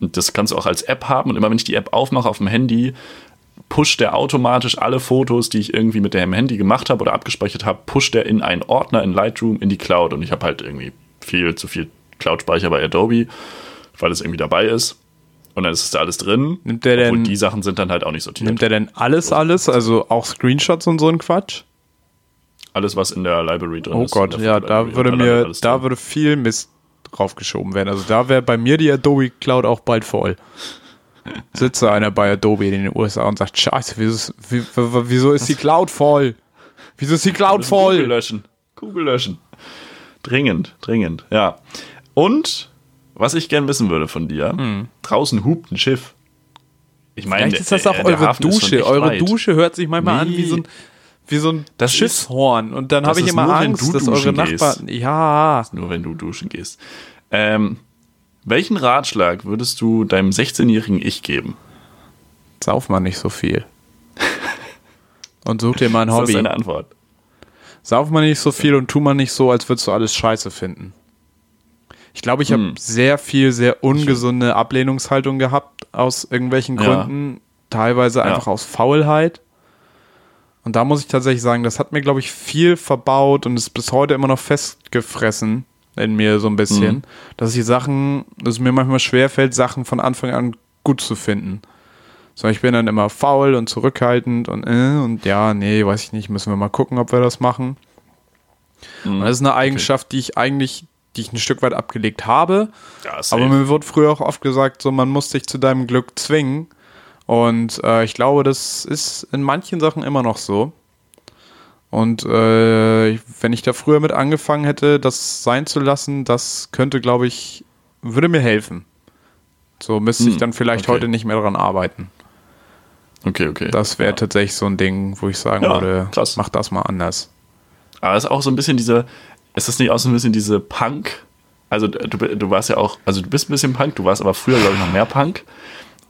Und das kannst du auch als App haben. Und immer wenn ich die App aufmache auf dem Handy, pusht der automatisch alle Fotos, die ich irgendwie mit dem Handy gemacht habe oder abgespeichert habe, pusht der in einen Ordner in Lightroom in die Cloud. Und ich habe halt irgendwie viel zu viel Cloud-Speicher bei Adobe, weil es irgendwie dabei ist. Und dann ist es da alles drin. Nimmt der denn, die Sachen sind dann halt auch nicht sortiert. Nimmt der denn alles, alles? Also auch Screenshots und so ein Quatsch? Alles, was in der Library drin oh ist. Oh Gott, ja, da würde mir, da würde viel Mist draufgeschoben werden. Also da wäre bei mir die Adobe Cloud auch bald voll sitze einer bei Adobe in den USA und sagt, scheiße, wieso, wieso ist die Cloud voll? Wieso ist die Cloud voll? Google löschen. Google löschen. Dringend, dringend, ja. Und, was ich gern wissen würde von dir, hm. draußen hupt ein Schiff. Ich meine, Vielleicht ist das auch eure Dusche. Eure weit. Dusche hört sich manchmal nee. an wie so ein, wie so ein das Schiffshorn. Und dann habe ich immer Angst, dass eure Nachbarn. Ja. Nur wenn du duschen gehst. Ähm, welchen Ratschlag würdest du deinem 16-jährigen Ich geben? Sauf mal nicht so viel. und such dir mal ein Hobby. Das ist deine Antwort. Sauf mal nicht so viel und tu mal nicht so, als würdest du alles scheiße finden. Ich glaube, ich hm. habe sehr viel, sehr ungesunde Ablehnungshaltung gehabt aus irgendwelchen Gründen. Ja. Teilweise einfach ja. aus Faulheit. Und da muss ich tatsächlich sagen, das hat mir, glaube ich, viel verbaut und ist bis heute immer noch festgefressen in mir so ein bisschen, mhm. dass ich Sachen, dass es mir manchmal schwerfällt, Sachen von Anfang an gut zu finden. So, ich bin dann immer faul und zurückhaltend und äh, und ja, nee, weiß ich nicht, müssen wir mal gucken, ob wir das machen. Mhm. Und das ist eine Eigenschaft, okay. die ich eigentlich, die ich ein Stück weit abgelegt habe. Ja, aber mir wird früher auch oft gesagt, so man muss sich zu deinem Glück zwingen. Und äh, ich glaube, das ist in manchen Sachen immer noch so. Und äh, wenn ich da früher mit angefangen hätte, das sein zu lassen, das könnte, glaube ich, würde mir helfen. So müsste hm, ich dann vielleicht okay. heute nicht mehr daran arbeiten. Okay, okay. Das wäre ja. tatsächlich so ein Ding, wo ich sagen ja, würde, krass. mach das mal anders. Aber es ist auch so ein bisschen diese, ist das nicht auch so ein bisschen diese Punk? Also du, du warst ja auch, also du bist ein bisschen Punk, du warst aber früher, glaube ich, noch mehr Punk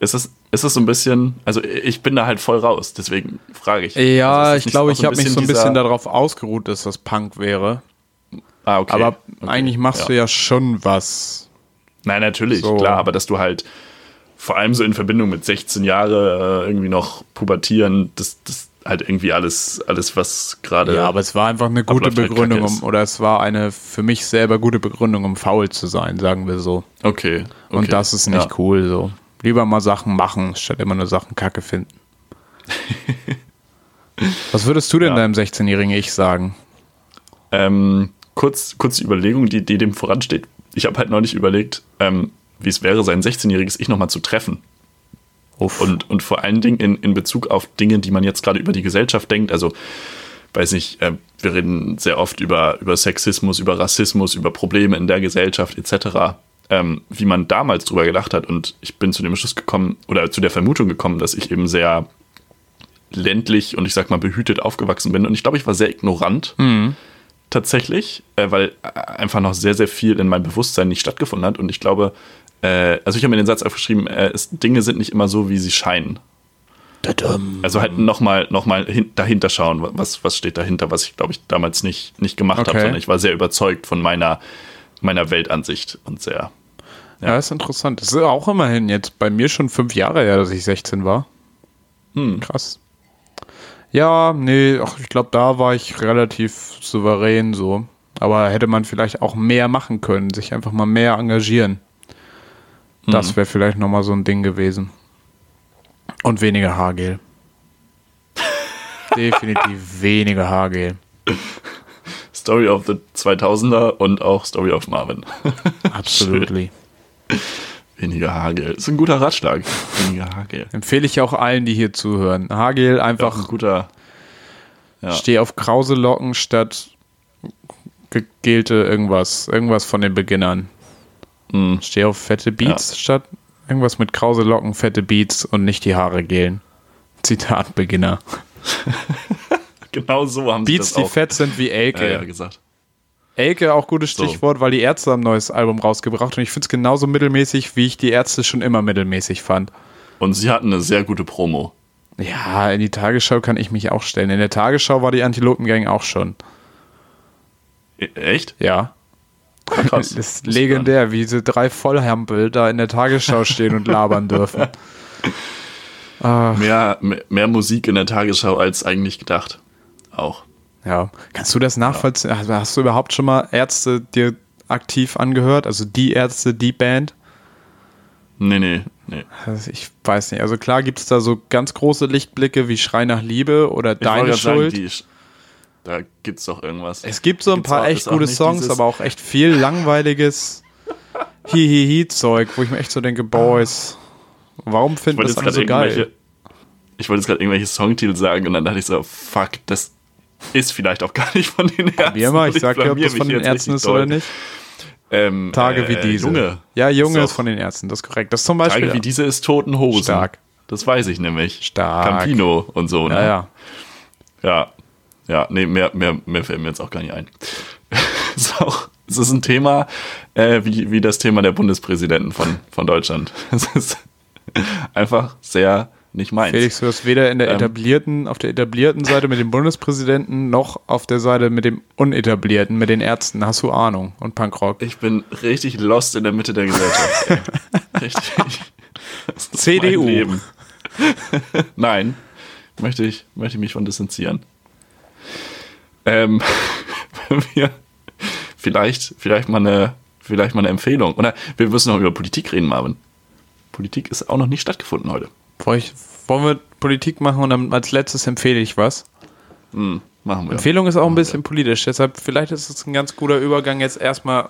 ist es, ist es so ein bisschen, also ich bin da halt voll raus, deswegen frage ich. Ja, also ich glaube, ich habe mich so ein bisschen darauf ausgeruht, dass das Punk wäre. Ah, okay. Aber okay. eigentlich machst ja. du ja schon was. Nein, natürlich, so. klar, aber dass du halt vor allem so in Verbindung mit 16 Jahre äh, irgendwie noch pubertieren, das, das halt irgendwie alles, alles was gerade. Ja, aber es war einfach eine gute halt Begründung, um, oder es war eine für mich selber gute Begründung, um faul zu sein, sagen wir so. Okay. okay. Und das ist nicht ja. cool so. Lieber mal Sachen machen, statt immer nur Sachen kacke finden. Was würdest du denn ja. deinem 16-jährigen Ich sagen? Ähm, kurz, kurz die Überlegung, die, die dem voransteht. Ich habe halt neulich überlegt, ähm, wie es wäre, sein 16-jähriges Ich nochmal zu treffen. Und, und vor allen Dingen in, in Bezug auf Dinge, die man jetzt gerade über die Gesellschaft denkt. Also, weiß nicht, äh, wir reden sehr oft über, über Sexismus, über Rassismus, über Probleme in der Gesellschaft etc ähm, wie man damals drüber gedacht hat. Und ich bin zu dem Schluss gekommen oder zu der Vermutung gekommen, dass ich eben sehr ländlich und ich sag mal behütet aufgewachsen bin. Und ich glaube, ich war sehr ignorant. Mhm. Tatsächlich, äh, weil äh, einfach noch sehr, sehr viel in meinem Bewusstsein nicht stattgefunden hat. Und ich glaube, äh, also ich habe mir den Satz aufgeschrieben, äh, es, Dinge sind nicht immer so, wie sie scheinen. Also halt nochmal noch mal dahinter schauen, was, was steht dahinter, was ich glaube ich damals nicht, nicht gemacht okay. habe, sondern ich war sehr überzeugt von meiner meiner Weltansicht und sehr. Ja. ja, ist interessant. Das ist auch immerhin jetzt bei mir schon fünf Jahre her, dass ich 16 war. Hm. Krass. Ja, nee, ach, ich glaube, da war ich relativ souverän so. Aber hätte man vielleicht auch mehr machen können, sich einfach mal mehr engagieren. Das hm. wäre vielleicht nochmal so ein Ding gewesen. Und weniger Haargel. Definitiv weniger Haargel. Story of the 2000er und auch Story of Marvin. Absolutely. Weniger Haargel. Ist ein guter Ratschlag. Weniger Haargel. Empfehle ich auch allen, die hier zuhören. Haargel einfach. Ja, ein guter. Ja. Steh auf krause Locken statt gegelte irgendwas. Irgendwas von den Beginnern. Mhm. Steh auf fette Beats ja. statt irgendwas mit krause Locken, fette Beats und nicht die Haare gelen. Zitat Beginner. genau so haben Beats, sie das die fett sind wie Elke. Ja, ja, gesagt. Elke, auch gutes Stichwort, so. weil die Ärzte haben ein neues Album rausgebracht und ich finde es genauso mittelmäßig, wie ich die Ärzte schon immer mittelmäßig fand. Und sie hatten eine sehr gute Promo. Ja, in die Tagesschau kann ich mich auch stellen. In der Tagesschau war die Antilopengang auch schon. E echt? Ja. Krass. Das ist legendär, wie diese drei Vollhampel da in der Tagesschau stehen und labern dürfen. Mehr, mehr, mehr Musik in der Tagesschau als eigentlich gedacht. Auch. Ja. Kannst du das nachvollziehen? Ja. Hast du überhaupt schon mal Ärzte dir aktiv angehört? Also die Ärzte, die Band? Nee, nee, nee. Also ich weiß nicht. Also klar gibt es da so ganz große Lichtblicke wie Schrei nach Liebe oder ich Deine Schuld. Sagen, die, da gibt's doch irgendwas. Es gibt so ein paar echt gute Songs, aber auch echt viel langweiliges Hihihi-Zeug, wo ich mir echt so denke, Boys, warum finden das alle so geil? Ich wollte jetzt gerade irgendwelche Songtitel sagen und dann dachte ich so, fuck, das ist vielleicht auch gar nicht von den Ärzten. Probier mal, ich sag dir, ob das von den Ärzten ist oder nicht. Ähm, Tage äh, wie diese. Junge. Ja, Junge ist, ist, von den Ärzten, das ist korrekt. Das zum Beispiel. Tage wie diese ist Toten Hosen. Stark. Das weiß ich nämlich. Stark. Campino und so. Ne? Ja, ja. Ja, ja, nee, mehr, mehr, mehr fällt mir jetzt auch gar nicht ein. ist auch, es ist ein Thema äh, wie, wie das Thema der Bundespräsidenten von, von Deutschland. Es ist einfach sehr nicht meins. Felix, du hast weder in der ähm, etablierten, auf der etablierten Seite mit dem Bundespräsidenten noch auf der Seite mit dem unetablierten, mit den Ärzten, hast du Ahnung und Punkrock. Ich bin richtig lost in der Mitte der Gesellschaft. richtig. CDU. Nein, möchte ich, möchte ich mich von distanzieren. Ähm, wir vielleicht, vielleicht mal eine, vielleicht mal eine Empfehlung. Oder wir müssen noch über Politik reden, Marvin. Politik ist auch noch nicht stattgefunden heute. Wollen wir Politik machen und dann als letztes empfehle ich was? Hm, machen wir. Empfehlung ist auch ein bisschen politisch, deshalb vielleicht ist es ein ganz guter Übergang, jetzt erstmal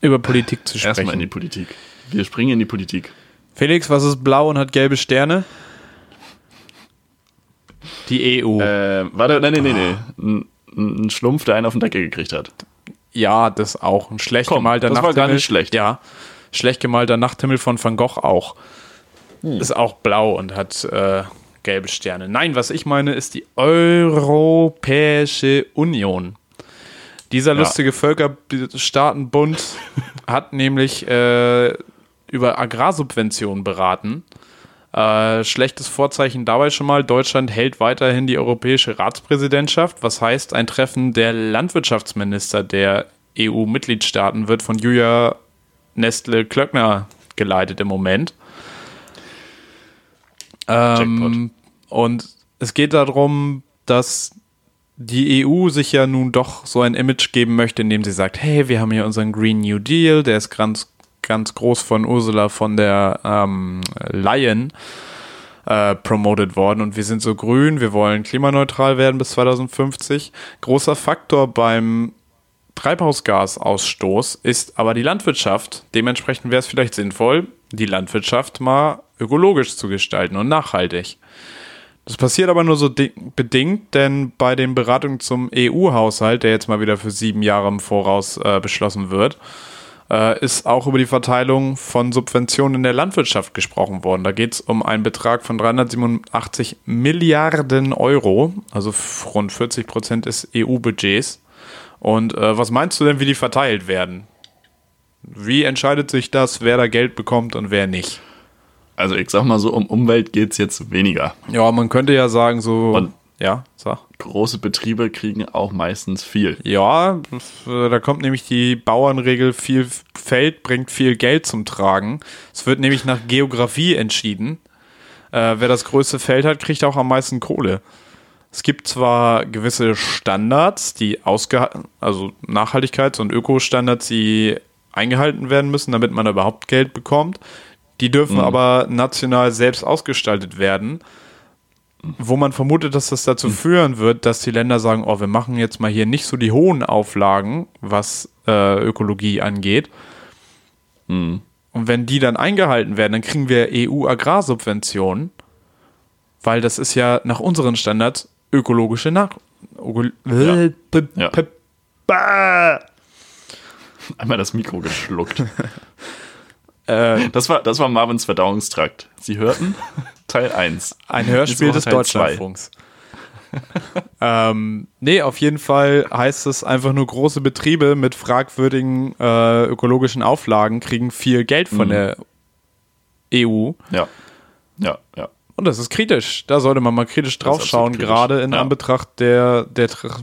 über Politik zu sprechen. Erstmal in die Politik. Wir springen in die Politik. Felix, was ist blau und hat gelbe Sterne? Die EU. Äh, warte, nein, nein, nein, nein ein Schlumpf, der einen auf den Deckel gekriegt hat. Ja, das auch. Ein schlecht Komm, gemalter das Nachthimmel. war gar nicht schlecht. Ja, schlecht gemalter Nachthimmel von Van Gogh auch. Hm. Ist auch blau und hat äh, gelbe Sterne. Nein, was ich meine, ist die Europäische Union. Dieser ja. lustige Völkerstaatenbund hat nämlich äh, über Agrarsubventionen beraten äh, schlechtes Vorzeichen dabei schon mal. Deutschland hält weiterhin die europäische Ratspräsidentschaft, was heißt, ein Treffen der Landwirtschaftsminister der EU-Mitgliedstaaten wird von Julia Nestle-Klöckner geleitet im Moment. Ähm, und es geht darum, dass die EU sich ja nun doch so ein Image geben möchte, indem sie sagt, hey, wir haben hier unseren Green New Deal, der ist ganz ganz groß von Ursula von der ähm, Leyen äh, promoted worden und wir sind so grün, wir wollen klimaneutral werden bis 2050. Großer Faktor beim Treibhausgasausstoß ist aber die Landwirtschaft. Dementsprechend wäre es vielleicht sinnvoll, die Landwirtschaft mal ökologisch zu gestalten und nachhaltig. Das passiert aber nur so bedingt, denn bei den Beratungen zum EU-Haushalt, der jetzt mal wieder für sieben Jahre im Voraus äh, beschlossen wird, äh, ist auch über die Verteilung von Subventionen in der Landwirtschaft gesprochen worden. Da geht es um einen Betrag von 387 Milliarden Euro, also rund 40 Prozent des EU-Budgets. Und äh, was meinst du denn, wie die verteilt werden? Wie entscheidet sich das, wer da Geld bekommt und wer nicht? Also ich sag mal so, um Umwelt geht es jetzt weniger. Ja, man könnte ja sagen, so und Ja, sag. Große Betriebe kriegen auch meistens viel. Ja, da kommt nämlich die Bauernregel, viel Feld bringt viel Geld zum Tragen. Es wird nämlich nach Geografie entschieden. Äh, wer das größte Feld hat, kriegt auch am meisten Kohle. Es gibt zwar gewisse Standards, die ausgehalten, also Nachhaltigkeits- und Ökostandards, die eingehalten werden müssen, damit man überhaupt Geld bekommt. Die dürfen mhm. aber national selbst ausgestaltet werden wo man vermutet, dass das dazu führen wird, dass die Länder sagen, oh, wir machen jetzt mal hier nicht so die hohen Auflagen, was äh, Ökologie angeht. Mhm. Und wenn die dann eingehalten werden, dann kriegen wir EU-Agrarsubventionen, weil das ist ja nach unseren Standards ökologische Nach... Ja. Ja. Einmal das Mikro geschluckt. Äh, das, war, das war Marvins Verdauungstrakt. Sie hörten Teil 1. Ein Hörspiel des Deutschlandfunks. ähm, nee, auf jeden Fall heißt es einfach nur, große Betriebe mit fragwürdigen äh, ökologischen Auflagen kriegen viel Geld von mhm. der EU. Ja. Ja, ja. Und das ist kritisch. Da sollte man mal kritisch drauf schauen, gerade in ja. Anbetracht der, der tra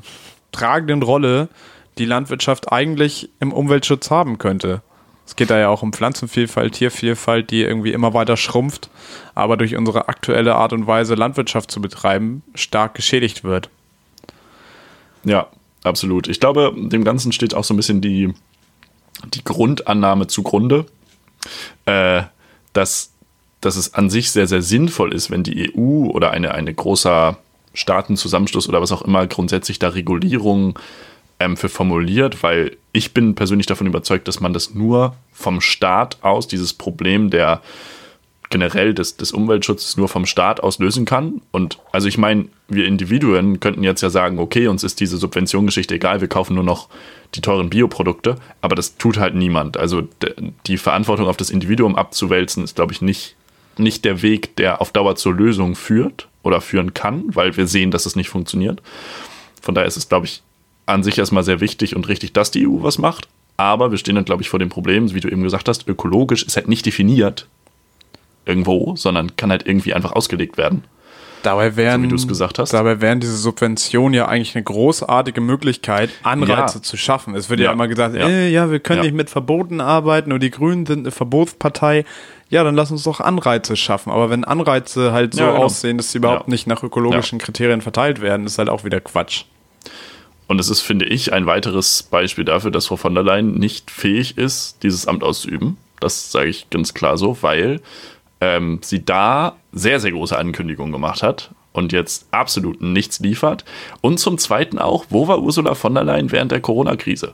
tragenden Rolle, die Landwirtschaft eigentlich im Umweltschutz haben könnte. Es geht da ja auch um Pflanzenvielfalt, Tiervielfalt, die irgendwie immer weiter schrumpft, aber durch unsere aktuelle Art und Weise, Landwirtschaft zu betreiben, stark geschädigt wird. Ja, absolut. Ich glaube, dem Ganzen steht auch so ein bisschen die, die Grundannahme zugrunde, äh, dass, dass es an sich sehr, sehr sinnvoll ist, wenn die EU oder eine, eine großer Staatenzusammenschluss oder was auch immer grundsätzlich da Regulierungen ähm, für formuliert, weil ich bin persönlich davon überzeugt, dass man das nur vom Staat aus, dieses Problem der generell des, des Umweltschutzes nur vom Staat aus lösen kann. Und also ich meine, wir Individuen könnten jetzt ja sagen, okay, uns ist diese Subventiongeschichte egal, wir kaufen nur noch die teuren Bioprodukte, aber das tut halt niemand. Also die Verantwortung auf das Individuum abzuwälzen, ist, glaube ich, nicht, nicht der Weg, der auf Dauer zur Lösung führt oder führen kann, weil wir sehen, dass es nicht funktioniert. Von daher ist es, glaube ich, an sich erstmal sehr wichtig und richtig, dass die EU was macht. Aber wir stehen dann, glaube ich, vor dem Problem, wie du eben gesagt hast, ökologisch ist halt nicht definiert irgendwo, sondern kann halt irgendwie einfach ausgelegt werden. Dabei wären, so wie du es gesagt hast. Dabei wären diese Subventionen ja eigentlich eine großartige Möglichkeit, Anreize ja. zu schaffen. Es wird ja, ja immer gesagt, ja. Äh, ja, wir können nicht mit Verboten arbeiten und die Grünen sind eine Verbotspartei. Ja, dann lass uns doch Anreize schaffen. Aber wenn Anreize halt so genau. aussehen, dass sie überhaupt nicht nach ökologischen Kriterien verteilt werden, ist halt auch wieder Quatsch. Und es ist, finde ich, ein weiteres Beispiel dafür, dass Frau von der Leyen nicht fähig ist, dieses Amt auszuüben. Das sage ich ganz klar so, weil ähm, sie da sehr, sehr große Ankündigungen gemacht hat und jetzt absolut nichts liefert. Und zum Zweiten auch, wo war Ursula von der Leyen während der Corona-Krise?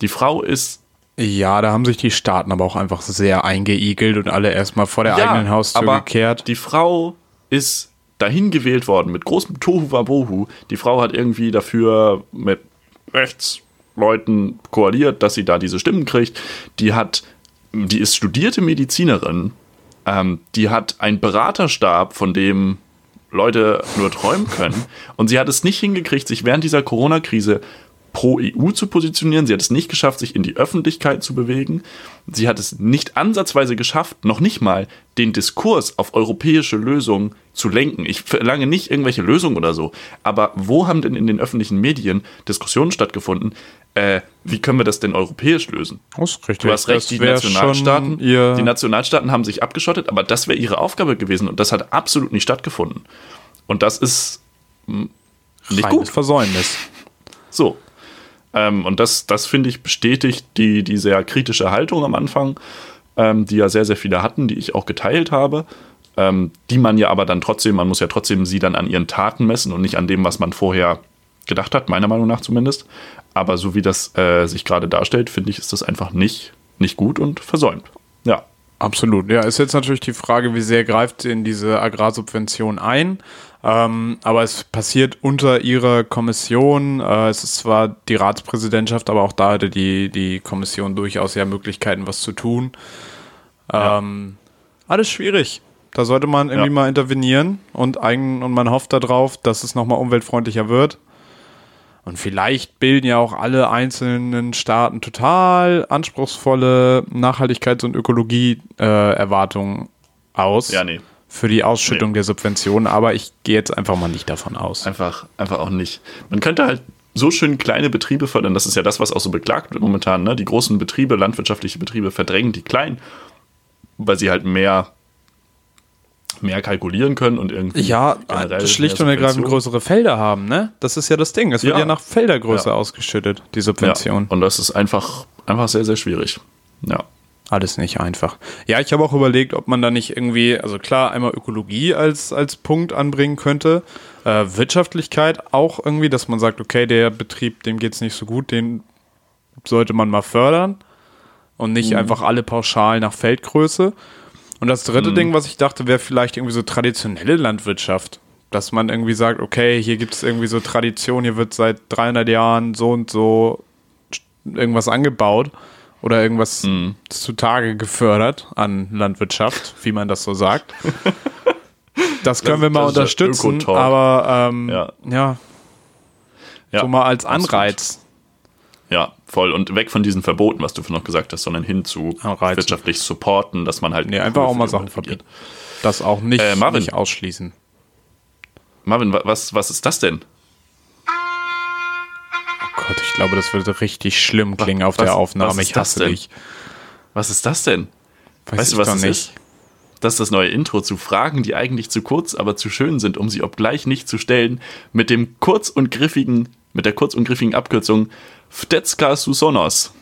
Die Frau ist. Ja, da haben sich die Staaten aber auch einfach sehr eingeigelt und alle erstmal vor der ja, eigenen Haustür gekehrt. Die Frau ist dahin gewählt worden mit großem Tohu Wabohu. Die Frau hat irgendwie dafür mit Rechtsleuten koaliert, dass sie da diese Stimmen kriegt. Die hat, die ist studierte Medizinerin. Ähm, die hat einen Beraterstab, von dem Leute nur träumen können. Und sie hat es nicht hingekriegt, sich während dieser Corona-Krise pro EU zu positionieren. Sie hat es nicht geschafft, sich in die Öffentlichkeit zu bewegen. Sie hat es nicht ansatzweise geschafft, noch nicht mal den Diskurs auf europäische Lösungen zu lenken. Ich verlange nicht irgendwelche Lösungen oder so, aber wo haben denn in den öffentlichen Medien Diskussionen stattgefunden? Äh, wie können wir das denn europäisch lösen? Das ist richtig. Du hast recht, die Nationalstaaten, die Nationalstaaten haben sich abgeschottet, aber das wäre ihre Aufgabe gewesen und das hat absolut nicht stattgefunden. Und das ist hm, nicht Reines gut. Versäumnis. So, ähm, und das, das finde ich, bestätigt die, die sehr kritische Haltung am Anfang, ähm, die ja sehr, sehr viele hatten, die ich auch geteilt habe. Ähm, die man ja aber dann trotzdem, man muss ja trotzdem sie dann an ihren Taten messen und nicht an dem, was man vorher gedacht hat, meiner Meinung nach zumindest. Aber so wie das äh, sich gerade darstellt, finde ich, ist das einfach nicht, nicht gut und versäumt. Ja. Absolut. Ja, ist jetzt natürlich die Frage, wie sehr greift in diese Agrarsubvention ein? Ähm, aber es passiert unter ihrer Kommission. Äh, es ist zwar die Ratspräsidentschaft, aber auch da hatte die, die Kommission durchaus ja Möglichkeiten, was zu tun. Ähm, ja. Alles schwierig. Da sollte man irgendwie ja. mal intervenieren und, eigen, und man hofft darauf, dass es nochmal umweltfreundlicher wird. Und vielleicht bilden ja auch alle einzelnen Staaten total anspruchsvolle Nachhaltigkeits- und Ökologie-Erwartungen äh, aus. Ja, nee für die Ausschüttung der Subventionen, aber ich gehe jetzt einfach mal nicht davon aus. Einfach, einfach auch nicht. Man könnte halt so schön kleine Betriebe fördern, das ist ja das, was auch so beklagt wird momentan. Ne? Die großen Betriebe, landwirtschaftliche Betriebe verdrängen die kleinen, weil sie halt mehr, mehr kalkulieren können und irgendwie. Ja, schlicht und ergreifend größere Felder haben, ne? Das ist ja das Ding. Es wird Ja. ja nach Feldergröße Ja. ausgeschüttet, die Ja, Subvention. und das ist einfach, einfach sehr, sehr schwierig. Ja. Alles nicht einfach. Ja, ich habe auch überlegt, ob man da nicht irgendwie, also klar, einmal Ökologie als, als Punkt anbringen könnte. Äh, Wirtschaftlichkeit auch irgendwie, dass man sagt, okay, der Betrieb, dem geht's nicht so gut, den sollte man mal fördern und nicht einfach alle pauschal nach Feldgröße. Und das dritte Ding, was ich dachte, wäre vielleicht irgendwie so traditionelle Landwirtschaft. Dass man irgendwie sagt, okay, hier gibt es irgendwie so Tradition, hier wird seit 300 Jahren so und so irgendwas angebaut oder irgendwas zutage gefördert an Landwirtschaft, wie man das so sagt. Das können wir mal unterstützen, aber ähm, Ja. ja, so mal als. Anreiz. Ja, voll. Und weg von diesen Verboten, was du noch gesagt hast, sondern hin zu Anreizen. wirtschaftlich supporten, dass man halt. Nee, einfach auch mal Sachen verbieten. Das auch nicht, Äh, Marvin. nicht ausschließen. Marvin, wa- was, was ist das denn? Oh Gott, ich glaube, das würde richtig schlimm klingen auf was- der Aufnahme. was ist ich das hasse denn? dich. Was ist das denn? Weiß weißt du, was das ist? Das ist das neue Intro zu Fragen, die eigentlich zu kurz, aber zu schön sind, um sie obgleich nicht zu stellen, mit dem kurz und griffigen, mit der kurz und griffigen Abkürzung Vtecka Susonos.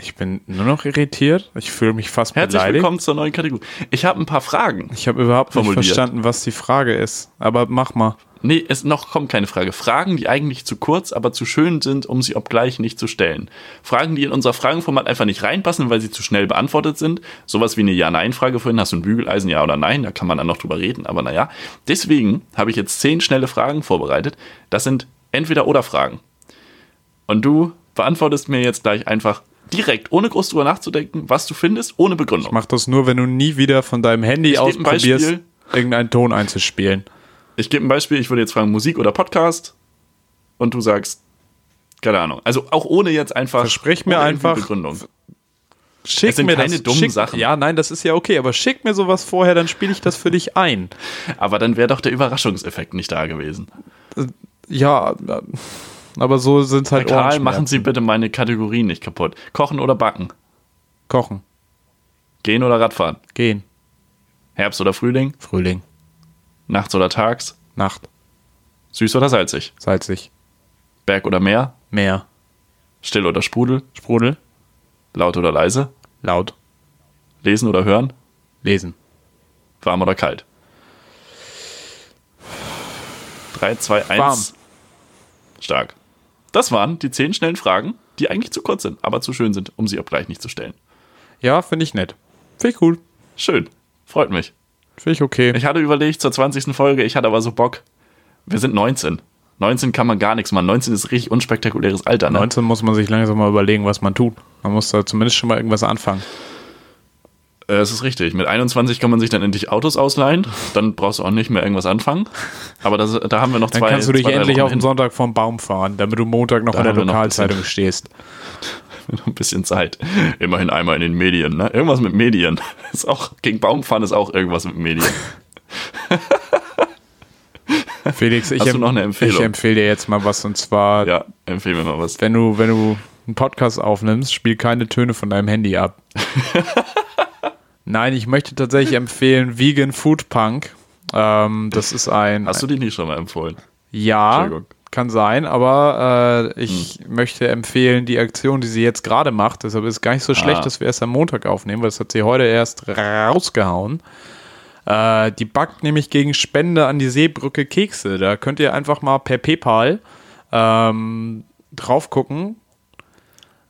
Ich bin nur noch irritiert. Ich fühle mich fast Herzlich beleidigt. willkommen zur neuen Kategorie. Ich habe ein paar Fragen. Ich habe überhaupt nicht Formuliert. verstanden, was die Frage ist. Aber mach mal. Nee, es noch kommt keine Frage. Fragen, die eigentlich zu kurz, aber zu schön sind, um sie obgleich nicht zu stellen. Fragen, die in unser Fragenformat einfach nicht reinpassen, weil sie zu schnell beantwortet sind. Sowas wie eine Ja-Nein-Frage vorhin. Hast du ein Bügeleisen, ja oder nein? Da kann man dann noch drüber reden, aber naja. Deswegen habe ich jetzt zehn schnelle Fragen vorbereitet. Das sind Entweder-Oder-Fragen. Und du beantwortest mir jetzt gleich einfach direkt, ohne groß drüber nachzudenken, was du findest, ohne Begründung. Mach das nur, wenn du nie wieder von deinem Handy Ich aus probierst, irgendeinen Ton einzuspielen. Ich gebe ein Beispiel, ich würde jetzt fragen, Musik oder Podcast? Und du sagst, keine Ahnung. Also auch ohne jetzt einfach. Versprich mir einfach- Begründung. Schick Es sind mir keine das. dummen schick, Sachen. Ja, nein, das ist ja okay, aber schick mir sowas vorher, dann spiele ich das für dich ein. Aber dann wäre doch der Überraschungseffekt nicht da gewesen. Ja, äh, aber so sind halt Karl, Ohrenschmerzen. machen Sie bitte meine Kategorien nicht kaputt. Kochen oder backen? Kochen, Gehen oder Radfahren? gehen, Herbst oder Frühling? Frühling, Nachts oder tags? Nacht, Süß oder salzig? salzig, Berg oder Meer? Meer, Still oder Sprudel? Sprudel, Laut oder leise? laut, Lesen oder hören? lesen. Warm oder kalt? 3, 2, 1. Warm. Stark. Das waren die zehn schnellen Fragen, die eigentlich zu kurz sind, aber zu schön sind, um sie obgleich nicht zu stellen. Ja, finde ich nett. Finde ich gut. Schön. Freut mich. Finde ich okay. Ich hatte überlegt zur 20. Folge, ich hatte aber so Bock. Wir sind 19. 19 kann man gar nichts machen. 19 ist richtig unspektakuläres Alter, ne? 19 muss man sich langsam mal überlegen, was man tut. Man muss da zumindest schon mal irgendwas anfangen. Äh, Es ist richtig. Mit 21 kann man sich dann endlich Autos ausleihen. Dann brauchst du auch nicht mehr irgendwas anfangen. Aber das, da haben wir noch Dann zwei kannst du dich endlich Wochen auf den. Sonntag vom Baum fahren, damit du Montag noch Da in der Lokalzeitung stehst. noch ein bisschen Zeit. Immerhin einmal in den Medien, ne? Irgendwas mit Medien. Ist auch, gegen Baumfahren ist auch irgendwas mit Medien. Felix, ich, Hast du noch eine Empfehlung? ich empfehle dir jetzt mal was und zwar, Ja, empfehl mir mal was. wenn du, wenn du einen Podcast aufnimmst, spiel keine Töne von deinem Handy ab. Nein, ich möchte tatsächlich empfehlen Vegan Food Punk. Ähm, das ist ein Hast du die nicht schon mal empfohlen? Ja, kann sein, aber äh, ich möchte empfehlen, die Aktion, die sie jetzt gerade macht, deshalb ist es gar nicht so schlecht, Ah. dass wir erst am Montag aufnehmen, weil das hat sie heute erst rausgehauen. Äh, die backt nämlich gegen Spende an die Seebrücke Kekse. Da könnt ihr einfach mal per PayPal ähm, drauf gucken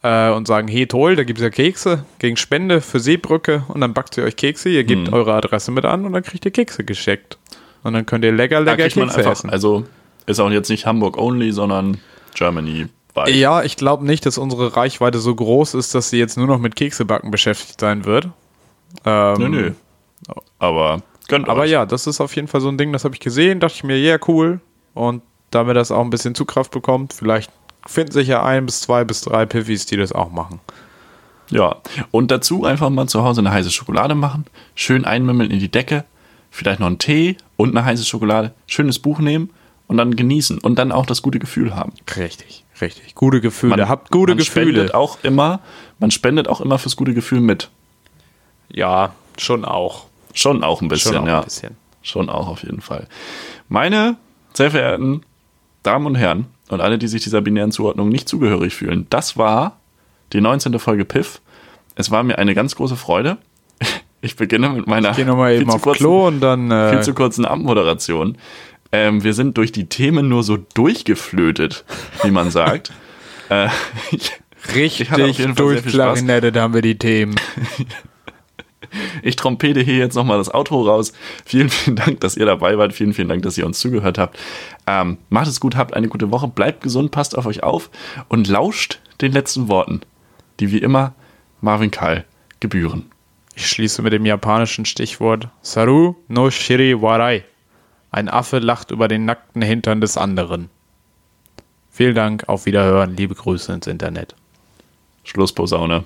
äh, und sagen, hey toll, da gibt es ja Kekse gegen Spende für Seebrücke und dann backt sie euch Kekse, ihr gebt Mhm. eure Adresse mit an und dann kriegt ihr Kekse geschickt. Und dann könnt ihr lecker, lecker Kekse einfach, essen. also ist auch jetzt nicht Hamburg only, sondern Germany weit. Ja, ich glaube nicht, dass unsere Reichweite so groß ist, dass sie jetzt nur noch mit Keksebacken beschäftigt sein wird. Ähm, Nö, nö. Aber gönnt Aber euch. ja, das ist auf jeden Fall so ein Ding, das habe ich gesehen, dachte ich mir, ja, cool. Und damit das auch ein bisschen Zugkraft bekommt, vielleicht finden sich ja ein bis zwei bis drei Piffis, die das auch machen. Ja, und dazu einfach mal zu Hause eine heiße Schokolade machen, schön einmümmeln in die Decke, vielleicht noch einen Tee und eine heiße Schokolade, schönes Buch nehmen und dann genießen und dann auch das gute Gefühl haben. Richtig, richtig. Gute Gefühle. Man, Habt gute man Gefühle. Spendet auch immer, man spendet auch immer fürs gute Gefühl mit. Ja, schon auch. Schon auch ein bisschen, Schon auch ja. ein bisschen. Schon auch auf jeden Fall. Meine sehr verehrten Damen und Herren und alle, die sich dieser binären Zuordnung nicht zugehörig fühlen, das war die 19. Folge Piff. Es war mir eine ganz große Freude. Ich beginne mit meiner Ich nochmal viel eben zu kurzen- Klo und dann. viel Äh, zu kurzen Abmoderation. Ähm, wir sind durch die Themen nur so durchgeflötet, wie man sagt. äh, ich, richtig viel Spaß. durchklarinettet haben wir die Themen. Ich trompete hier jetzt nochmal das Outro raus. Vielen, vielen Dank, dass ihr dabei wart. Vielen, vielen Dank, dass ihr uns zugehört habt. Ähm, macht es gut, habt eine gute Woche, bleibt gesund, passt auf euch auf und lauscht den letzten Worten, die wie immer Marvin Kall gebühren. Ich schließe mit dem japanischen Stichwort Saru no shiri warai. Ein Affe lacht über den nackten Hintern des anderen. Vielen Dank, auf Wiederhören, liebe Grüße ins Internet. Schluss, Posaune.